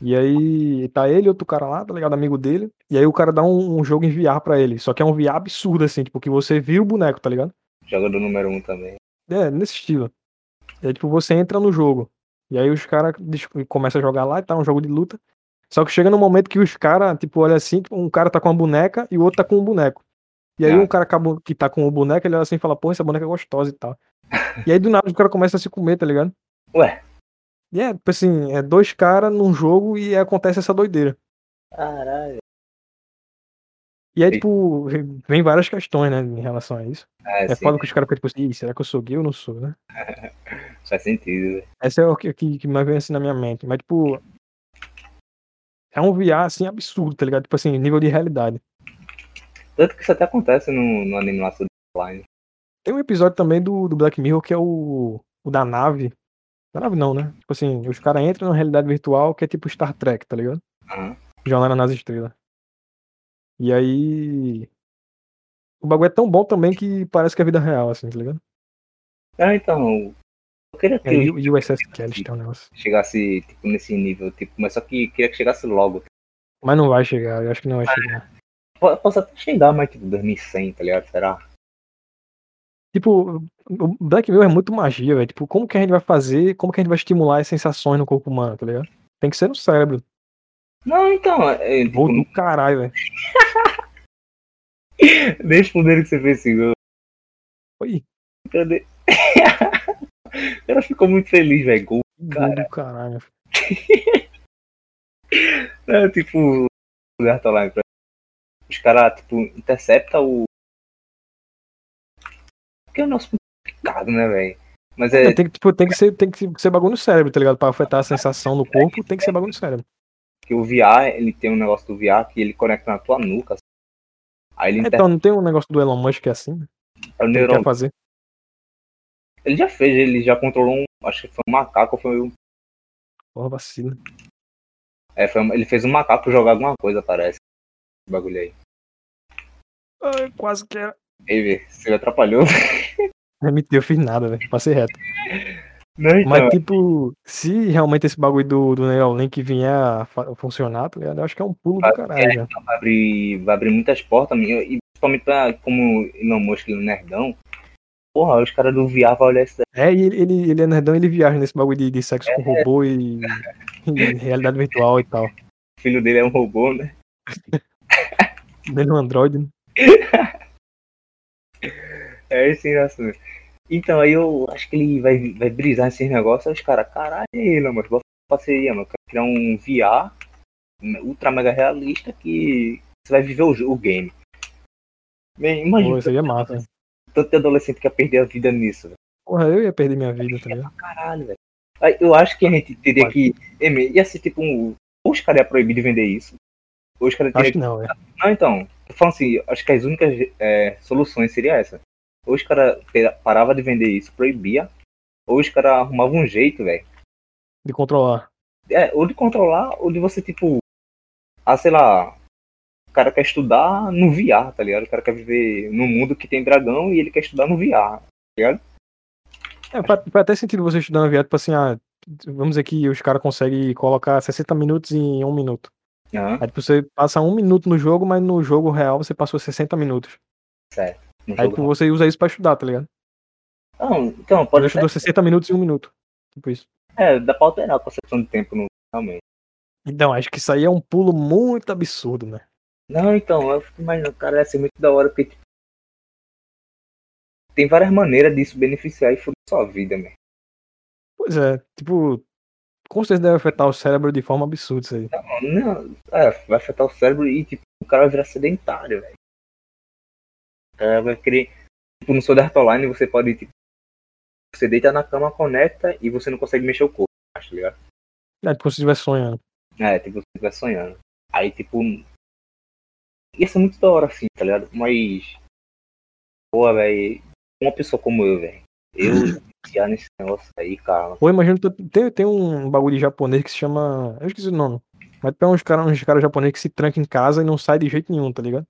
E aí, tá ele e outro cara lá, tá ligado? Amigo dele. E aí o cara dá um, um jogo em VR pra ele. Só que é um VR absurdo, assim, tipo, que você vira o boneco, tá ligado? Jogador número um também. É, nesse estilo. E aí, tipo, você entra no jogo. E aí os caras começam a jogar lá e tá um jogo de luta. Só que chega no momento que os caras, tipo, olha assim, tipo, um cara tá com uma boneca e o outro tá com um boneco. E aí Ah. um cara acabou- que tá com o boneco, ele olha assim e fala, pô, essa boneca é gostosa e tal. e aí do nada o cara começa a se comer, tá ligado? Ué. E é, tipo assim, é dois caras num jogo e acontece essa doideira. Caralho. E aí, tipo, vem várias questões, né, em relação a isso. É, É sim, foda que os caras ficam tipo assim, "Ih, será que eu sou gay ou não sou, né? faz sentido, velho. Essa é o que, que, que mais vem assim na minha mente. Mas, tipo, é um VR, assim, absurdo, tá ligado? Tipo assim, nível de realidade. Tanto que isso até acontece no, no anime lá online. Tem um episódio também do, do Black Mirror que é o, o da nave. Da nave não, né? Tipo assim, os caras entram na realidade virtual que é tipo Star Trek, tá ligado? Aham. Jornada nas Estrelas. E aí. O bagulho é tão bom também que parece que é vida real, assim, tá ligado? Ah, então. Eu queria que É, e o USS Kelly tem um negócio. chegasse tipo, nesse nível, tipo, mas só que queria que chegasse logo. Mas não vai chegar, eu acho que não vai chegar. Po- Posso até chegar, mas tipo 2100, tá ligado? Será? Tipo, o Black Mirror é muito magia, velho. Tipo, como que a gente vai fazer, como que a gente vai estimular as sensações no corpo humano, tá ligado? Tem que ser no cérebro. Não, então, é, tipo, Vou do caralho, velho. deixa o poder que você fez eu- Oi, Cadê? O cara ficou muito feliz, velho. Gol. Cara. do caralho. É, tipo, o Derta lá, os caras, tipo, intercepta o. Porque é o nosso complicado, né, velho? Mas é. Tem que, tipo, tem que ser, tem que ser bagulho no cérebro, tá ligado? Pra afetar a sensação no corpo, tem que ser bagulho no cérebro. que o VR, ele tem um negócio do VR que ele conecta na tua nuca. assim. Aí ele Então, não tem um negócio do Elon Musk que é assim? o Que ele neurônio. quer fazer? Ele já fez, ele já controlou um. Acho que foi um macaco, foi um. Porra, vacina. É, foi ele fez um macaco jogar alguma coisa, parece. Esse bagulho aí. Ai, quase que era. Ei, vê, você me atrapalhou. Mentira, eu fiz nada, velho. Passei reto. Não, então, Mas, tipo, se realmente esse bagulho do, do Neuralink vier a funcionar, tá ligado? Eu acho que é um pulo do caralho já. vai abrir, vai abrir muitas portas, meu, e principalmente pra, como Elon Musk, ele é um nerdão. Porra, os caras do VR vão olhar isso daí. É, e ele, ele, ele é nerdão, ele viaja nesse bagulho de, de sexo com robô e, e realidade virtual e tal. O filho dele é um robô, né? Dele é um android, né? É esse assim. Então, aí eu acho que ele vai, vai brisar nesses negócios. Aí os caras, caralho, Elon Musk, bota parceria, mano. Criar um VR ultra mega realista que você vai viver o, o game. Bem, imagina Pô, isso aí é massa. tanto de adolescente que ia perder a vida nisso, velho. Porra, eu ia perder minha vida, tá ligado? Caralho, velho. Eu acho que a gente teria que. é, Ia ser tipo um. Ou os caras iam proibir de vender isso. Ou os caras teriam Acho que não, velho. Não, então, tô falando assim, acho que as únicas é, soluções seria essa. Ou os caras parava de vender isso, proibia, ou os caras arrumavam um jeito, velho. De controlar. É, ou de controlar, ou de você, tipo, ah, sei lá, o cara quer estudar no VR, tá ligado? O cara quer viver num mundo que tem dragão e ele quer estudar no VR. É, faz, faz até sentido você estudar na viagem, tipo assim, ah, vamos dizer que os caras conseguem colocar 60 minutos em um minuto. Aham, Aí tipo, você passa um minuto no jogo, mas no jogo real você passou 60 minutos. certo. Aí tipo, você usa isso pra estudar, tá ligado? Não, então, pode estudou 60 minutos em um minuto. Tipo isso. É, dá pra alterar a concepção de tempo no realmente. Então, acho que isso aí é um pulo muito absurdo, né? Não, então, eu fico imaginando, cara, ia ser muito da hora, porque tipo, tem várias maneiras disso beneficiar e foder sua vida, man. Pois é, tipo, com certeza deve afetar o cérebro de forma absurda isso aí. Não, é, vai afetar o cérebro e tipo, o cara vai virar sedentário, velho. O cara vai querer. Tipo, no Sword Art Online você pode, tipo, você deita na cama, conecta e você não consegue mexer o corpo, tá ligado? É, tipo, se estiver sonhando. É, tipo, você estiver sonhando. Aí, tipo. Ia ser muito da hora assim, tá ligado? Mas. Pô, velho. Uma pessoa como eu, velho. Eu viciar nesse negócio aí, cara. Pô, imagina, tem, tem um bagulho japonês que se chama. Eu esqueci o nome. Mas tem uns caras uns cara japoneses que se trancam em casa e não sai de jeito nenhum, tá ligado?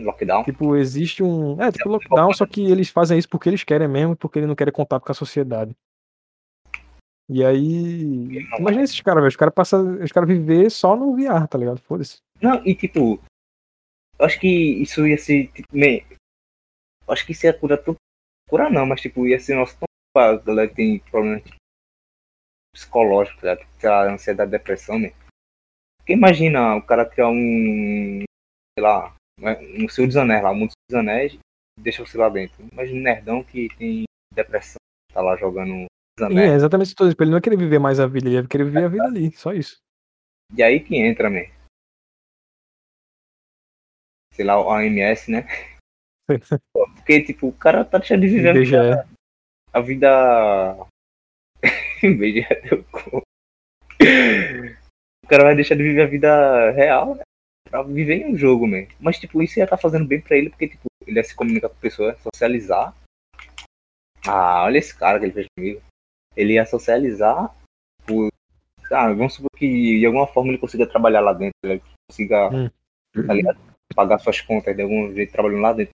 Lockdown. Tipo, existe um. É, tipo lockdown, só que eles fazem isso porque eles querem mesmo, porque eles não querem contato com a sociedade. E aí. Imagina esses caras, velho. Os caras passam. Os caras viver só no VR, tá ligado? Foda-se. Não, e tipo. Eu acho que isso ia ser. Tipo, acho que isso ia curar tudo. Curar não, mas tipo, ia ser nosso tão pra galera que tem problemas tipo, psicológicos, tá? sei lá, ansiedade, depressão, né? Porque imagina o cara criar um. sei lá, um Senhor dos Anéis lá, um mundo dos Anéis deixa você lá dentro. Imagina um nerdão que tem depressão, tá lá jogando os E Anéis. é exatamente isso que eu tô dizendo. Ele não ia querer viver mais a vida, ele ia querer viver a vida ali. Só isso. E aí que entra, man. Sei lá, o AMS, né? Porque, tipo, o cara tá deixando de viver a vida. A. O cara vai deixar de viver a vida real, né? Pra viver em um jogo, mesmo. Mas, tipo, isso ia estar tá fazendo bem pra ele, porque, tipo, ele ia se comunicar com pessoas, socializar. Ah, olha esse cara que ele fez comigo. Ele ia socializar por. Ah, vamos supor que de alguma forma ele consiga trabalhar lá dentro, ele consiga hum. tá ligado? pagar suas contas de algum jeito trabalhando lá dentro.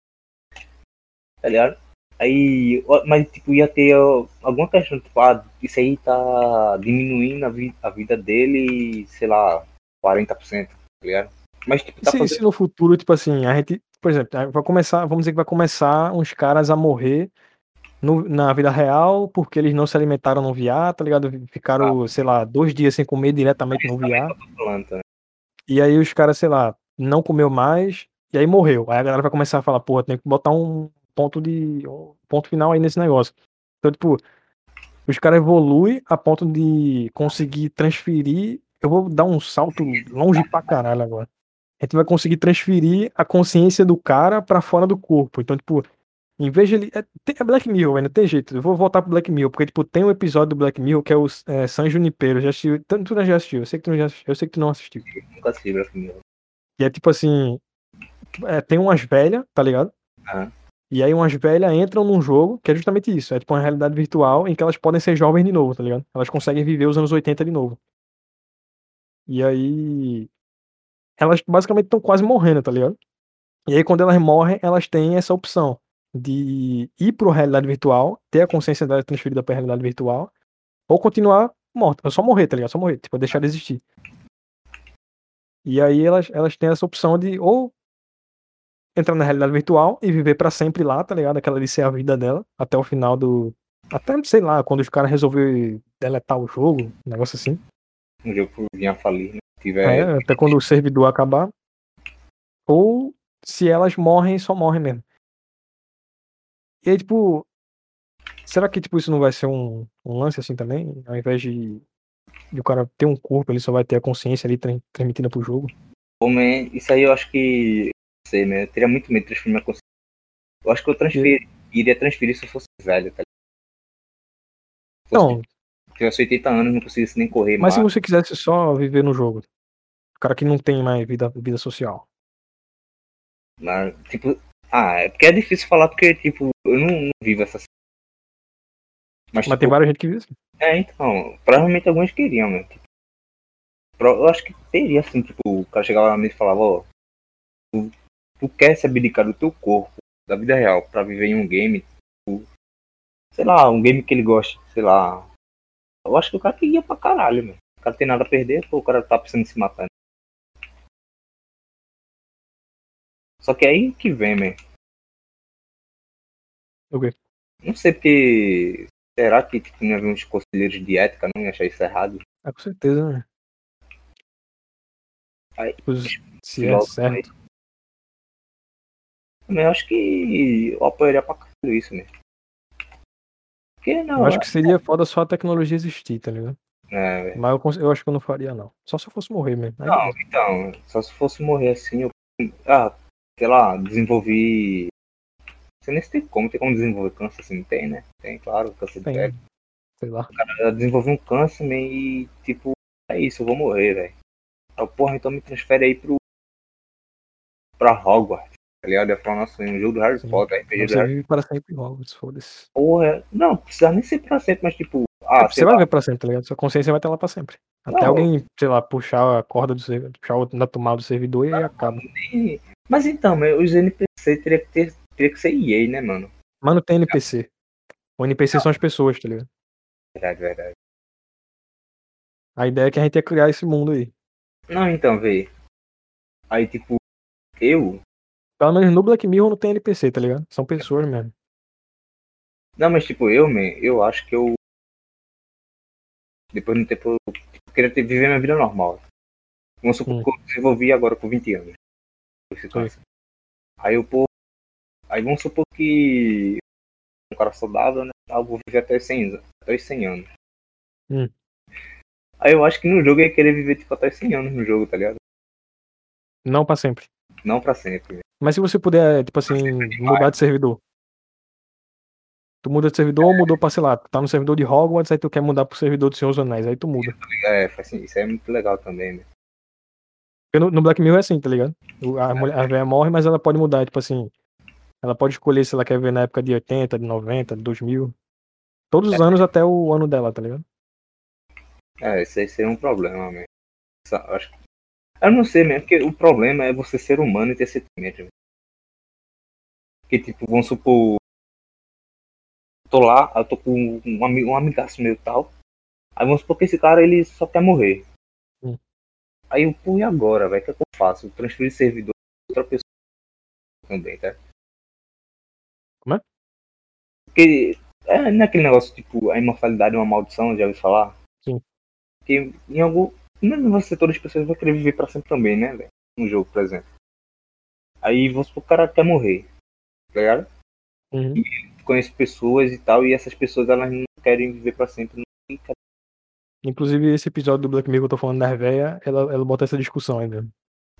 Tá ligado? Aí, mas tipo, ia ter alguma questão, tipo, ah, isso aí tá diminuindo a, vi a vida dele, sei lá, 40%, tá ligado? Mas tipo, tá se, fazendo... se no futuro, tipo assim, a gente, por exemplo, vai começar, vamos dizer que vai começar uns caras a morrer no, na vida real porque eles não se alimentaram no VR, tá ligado? Ficaram, ah. sei lá, dois dias sem comer diretamente no VR. E aí os caras, sei lá, não comeu mais, e aí morreu. Aí a galera vai começar a falar, porra, tem que botar um ponto de. um ponto final aí nesse negócio. Então, tipo, os caras evoluem a ponto de conseguir transferir. Eu vou dar um salto longe pra caralho agora. A gente vai conseguir transferir a consciência do cara para fora do corpo. Então, tipo, em vez de ele. É, é Black Mirror, não tem jeito. Eu vou voltar pro Black Mirror, porque, tipo, tem um episódio do Black Mirror que é o é, San Junipero. Já assistiu. Tu, tu já assistiu, eu sei que tu não já assistiu. Eu sei que tu não assistiu. nunca assisti Black Mirror. E é tipo assim. É, tem umas velhas, tá ligado? Uhum. E aí umas velhas entram num jogo que é justamente isso. É tipo uma realidade virtual em que elas podem ser jovens de novo, tá ligado? Elas conseguem viver os anos 80 de novo. E aí. Elas basicamente estão quase morrendo, tá ligado? E aí quando elas morrem, elas têm essa opção de ir para a realidade virtual, ter a consciência dela transferida para a realidade virtual, ou continuar morta, só morrer, tá ligado? Só morrer, tipo, deixar de existir. E aí elas, elas têm essa opção de ou entrar na realidade virtual e viver para sempre lá, tá ligado? Aquela ali ser a vida dela, até o final do. Até, sei lá, quando os caras resolveram deletar o jogo, um negócio assim. O jogo vinha falir, né? Tiver... É, até quando o servidor acabar. Ou se elas morrem, só morrem mesmo. E aí, tipo. Será que tipo, isso não vai ser um, um lance assim também? Ao invés de, de o cara ter um corpo, ele só vai ter a consciência ali transmitida pro jogo? Homem, isso aí eu acho que. Sei, né? Eu teria muito medo de transferir minha consciência. Eu acho que eu transferi, iria transferir se eu fosse velho, tá Não. Se eu tivesse 80 anos, não conseguisse nem correr Mas mais. se você quisesse só viver no jogo? O cara que não tem mais vida, vida social. Mas, tipo, ah, é porque é difícil falar porque, tipo, eu não, não vivo essa Mas, Mas tipo, tem várias gente que vive assim. É, então, provavelmente alguns queriam, né? Tipo, eu acho que teria assim, tipo, o cara chegava lá e falava, ó, tu, tu quer se abdicar do teu corpo, da vida real, pra viver em um game, tipo, sei lá, um game que ele gosta, sei lá. Eu acho que o cara queria pra caralho, mano. O cara tem nada a perder, pô, o cara tá precisando se matar. Né? Só que é aí que vem, man. O quê? Não sei porque. Será que tipo, não havia uns conselheiros de ética não ia achar isso errado? Ah, com certeza, né? Aí, se é certo. Eu acho que eu apoiaria pra caralho isso mesmo. Porque não. Eu acho que seria foda só a tecnologia existir, tá ligado? É, Mas eu, eu, acho que eu não faria, não. Só se eu fosse morrer mesmo. Não, então, só se fosse morrer assim, eu. Ah, sei lá, desenvolvi. Você nem se tem como, tem como desenvolver câncer assim, tem, né? Tem, claro, câncer de pele. Sei lá. O cara desenvolveu um câncer né, e, tipo, é isso, eu vou morrer, velho. Aí, porra, então me transfere aí pro. pra Hogwarts. Tá ligado? Ia falar, nossa, um jogo do Harry Sim. Potter, RPG Você vive para sempre Hogwarts, foda-se. Porra, não, precisa nem ser pra sempre, mas tipo. Ah, é, você vai ver pra sempre, tá ligado? Sua consciência vai estar lá pra sempre. Até não, alguém, sei lá, puxar a corda do servidor, puxar o na tomada do servidor e aí acaba. Nem, mas então, os NPC teria que, ter, teria que ser EA, né, mano? Mano, tem NPC. O NPC não. são as pessoas, tá ligado? Verdade, verdade. A ideia é que a gente ia criar esse mundo aí. Não, então, vê. Aí, tipo, eu. Pelo menos no Black Mirror não tem NPC, tá ligado? São pessoas mesmo. Não, mas tipo, eu, man, eu acho que eu. Depois de um tempo, eu queria ter, viver minha vida normal. Vamos supor hum. que eu desenvolvi agora com 20 anos. Aí eu, pô. Aí vamos supor que um cara saudável, né? Eu vou viver até 100, até os 100 anos. Hum. Aí eu acho que no jogo eu ia querer viver tipo até 100 anos no jogo, tá ligado? Não pra sempre. Não pra sempre. Mas se você puder, tipo assim, mudar de servidor. Tu muda de servidor, mudou pra, sei lá, tu tá no servidor de Hogwarts, aí tu quer mudar pro servidor do Senhor dos Anéis, aí tu muda. É, assim, isso é muito legal também, né? Porque no, no Black Mirror é assim, tá ligado? A, mulher, a velha morre, mas ela pode mudar, tipo assim. Ela pode escolher se ela quer ver na época de 80, de 90, de 2000. Todos os anos até o ano dela, tá ligado? É, isso aí seria um problema mesmo. Eu, acho... eu não sei mesmo, porque o problema é você ser humano e ter sentimento. mesmo. Que tipo, vamos supor. Tô lá, eu tô com um, ami- um amigaço meu e tal. Aí vamos supor que esse cara ele só quer morrer. Hum. Aí eu, pô, e agora, velho? O que, é que eu faço? Transferir servidor pra outra pessoa também, tá? Como é? Porque é naquele negócio, tipo, a imortalidade é uma maldição, já ouviu falar? Sim. Que em algum. Não você todas as pessoas vão querer viver pra sempre também, né, velho? Um jogo, por exemplo. Aí vamos supor que o cara quer morrer. Tá ligado? Uhum. Conheço pessoas e tal, e essas pessoas elas não querem viver pra sempre. Fica, Inclusive, esse episódio do Black Mirror que eu tô falando da véia, ela, ela bota essa discussão ainda.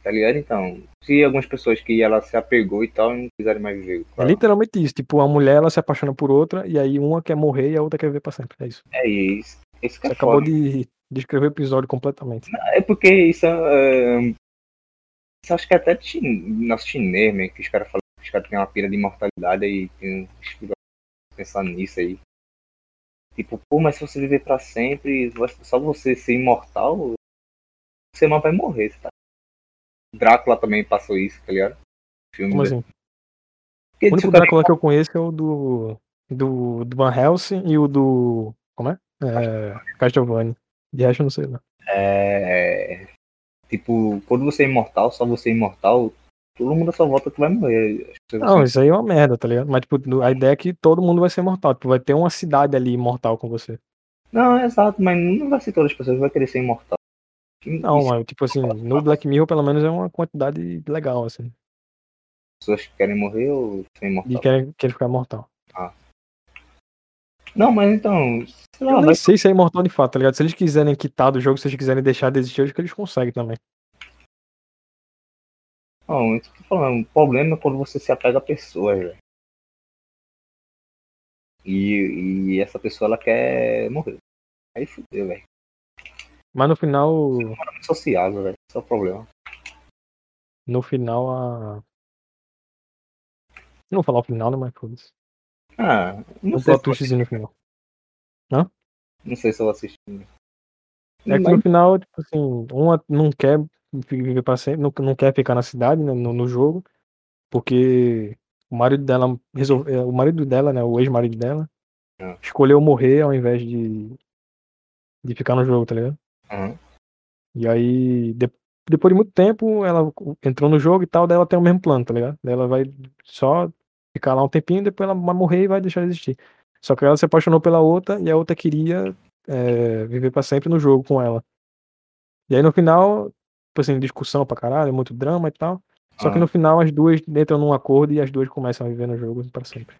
tá ligado? Então, se algumas pessoas que ela se apegou e tal, não quiserem mais viver. É literalmente isso. Tipo, a mulher ela se apaixona por outra, e aí uma quer morrer e a outra quer viver pra sempre. É isso. É isso. Isso que Você é acabou foda. de descrever o episódio completamente. É porque isso é. Isso acho que é até chi- nosso chinês, né? Que os caras falam que os caras têm uma pira de imortalidade e tem pensando nisso aí. Tipo, pô, mas se você viver pra sempre, só você ser imortal, você não vai morrer, tá? Drácula também passou isso, tá ligado? Filme Como assim? Porque O único o cara- Drácula que eu conheço é o do. Do, do Van Helsing e o do. Como é? É Castlevania. De resto, eu não sei lá. É. Tipo, quando você é imortal, só você é imortal, todo mundo à sua volta que vai morrer. Não, isso aí é uma merda, tá ligado? Mas, tipo, a ideia é que todo mundo vai ser imortal. Tipo, vai ter uma cidade ali imortal com você. Não, é exato, mas não vai ser todas as pessoas que vão querer ser imortal. Não, Isso, mas, tipo assim, no Black Mirror, pelo menos, é uma quantidade legal, assim. pessoas que querem morrer ou ser imortal. querer, querer ficar imortal. Não, mas então, sei lá, Eu nem sei se é imortal de fato, tá ligado? Se eles quiserem quitar do jogo, se eles quiserem deixar de existir, eu acho que eles conseguem também. não, isso que eu tô falando, o problema é quando você se apega a pessoas, velho. E, e essa pessoa ela quer morrer. Aí fudeu, velho. Mas no final, É muito sociável, velho. Esse é o problema. no final, a. Não vou falar o final, né? Mas foda-se. Ah, não sei, plot se eu, twistzinho no final. não sei se eu vou assistir. É que Mas- no final, tipo assim, uma não quer viver pra sempre, não, não quer ficar na cidade, né, no, no jogo, porque o marido dela resolve, é, o marido dela, né, o ex-marido dela, Ah. escolheu morrer ao invés de, de ficar no jogo, tá ligado? Aham. E aí, de- depois de muito tempo, ela entrou no jogo e tal, daí ela tem o mesmo plano, tá ligado? Daí ela vai só ficar lá um tempinho, depois ela vai morrer e vai deixar de existir. Só que ela se apaixonou pela outra e a outra queria é, viver pra sempre no jogo com ela. E aí no final, tipo assim, discussão pra caralho, muito drama e tal. Só que Ah. no final as duas entram num acordo e as duas começam a viver no jogo pra sempre.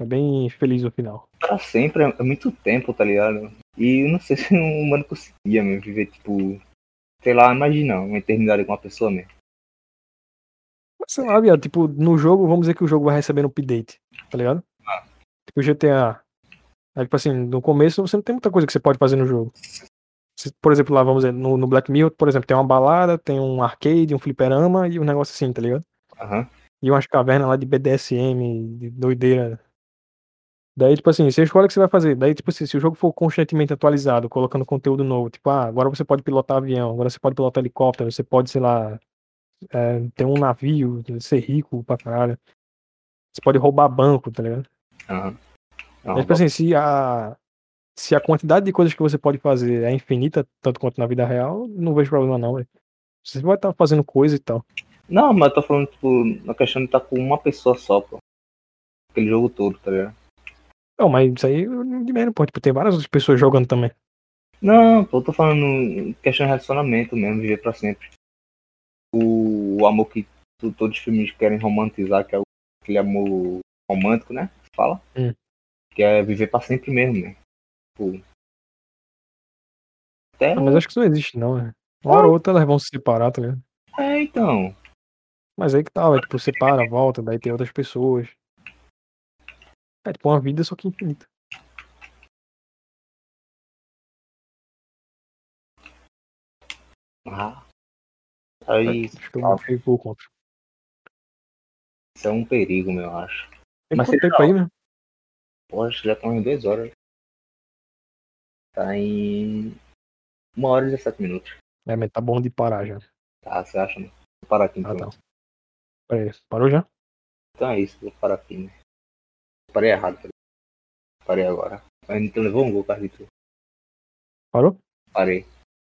É bem feliz o final. Pra sempre é é muito tempo, tá ligado? E eu não sei se um humano conseguia mesmo viver, tipo, sei lá, imagina uma eternidade com uma pessoa mesmo. Sei lá, viado, tipo, no jogo, vamos dizer que o jogo vai recebendo update, tá ligado? Ah. Tipo GTA. Aí, tipo assim, no começo você não tem muita coisa que você pode fazer no jogo. Se, por exemplo, lá, vamos dizer, no, no Black Mirror, por exemplo, tem uma balada, tem um arcade, um fliperama e um negócio assim, tá ligado? Aham. E umas cavernas lá de BDSM, de doideira. Daí, tipo assim, você escolhe o que você vai fazer. Daí, tipo assim, se o jogo for constantemente atualizado, colocando conteúdo novo, tipo, ah, agora você pode pilotar avião, agora você pode pilotar helicóptero, você pode, sei lá, é, ter um navio, ser rico pra caralho. Você pode roubar banco, tá ligado? Não, Mas, tipo assim, se a, se a quantidade de coisas que você pode fazer é infinita, tanto quanto na vida real, não vejo problema não, velho. Você vai estar fazendo coisa e tal. Não, mas eu tô falando, tipo, na questão de estar com uma pessoa só, pô. Aquele jogo todo, tá ligado? Não, mas isso aí de menos, pô. Tipo, tem várias outras pessoas jogando também. Não, pô, eu tô falando questão de relacionamento mesmo, viver pra sempre. O, amor que todos os filmes querem romantizar, que é aquele amor romântico, né? Fala. Hum. Que é viver pra sempre mesmo, né? Tipo. Até. Ah, mas acho que isso não existe, não, né? Uma hora ou outra elas vão se separar, tá ligado? É, então. Mas aí que tal, é tipo, separa, volta, daí tem outras pessoas. É tipo uma vida, só que infinita. Ah. Aí, Acho que eu não fico contra. isso é um perigo, meu, eu acho. Tem Mas quanto tempo aí, né? Poxa, já estão em duas horas. Tá em uma hora e 17 minutos. É, mas tá bom de parar já. Tá, você acha, né? Vou parar aqui Ah, então. tá. Pera aí, parou já? Então é isso, vou parar aqui, né? Parei errado. Parei agora. Mas então levou um gol, Carlito. Parou? Parei.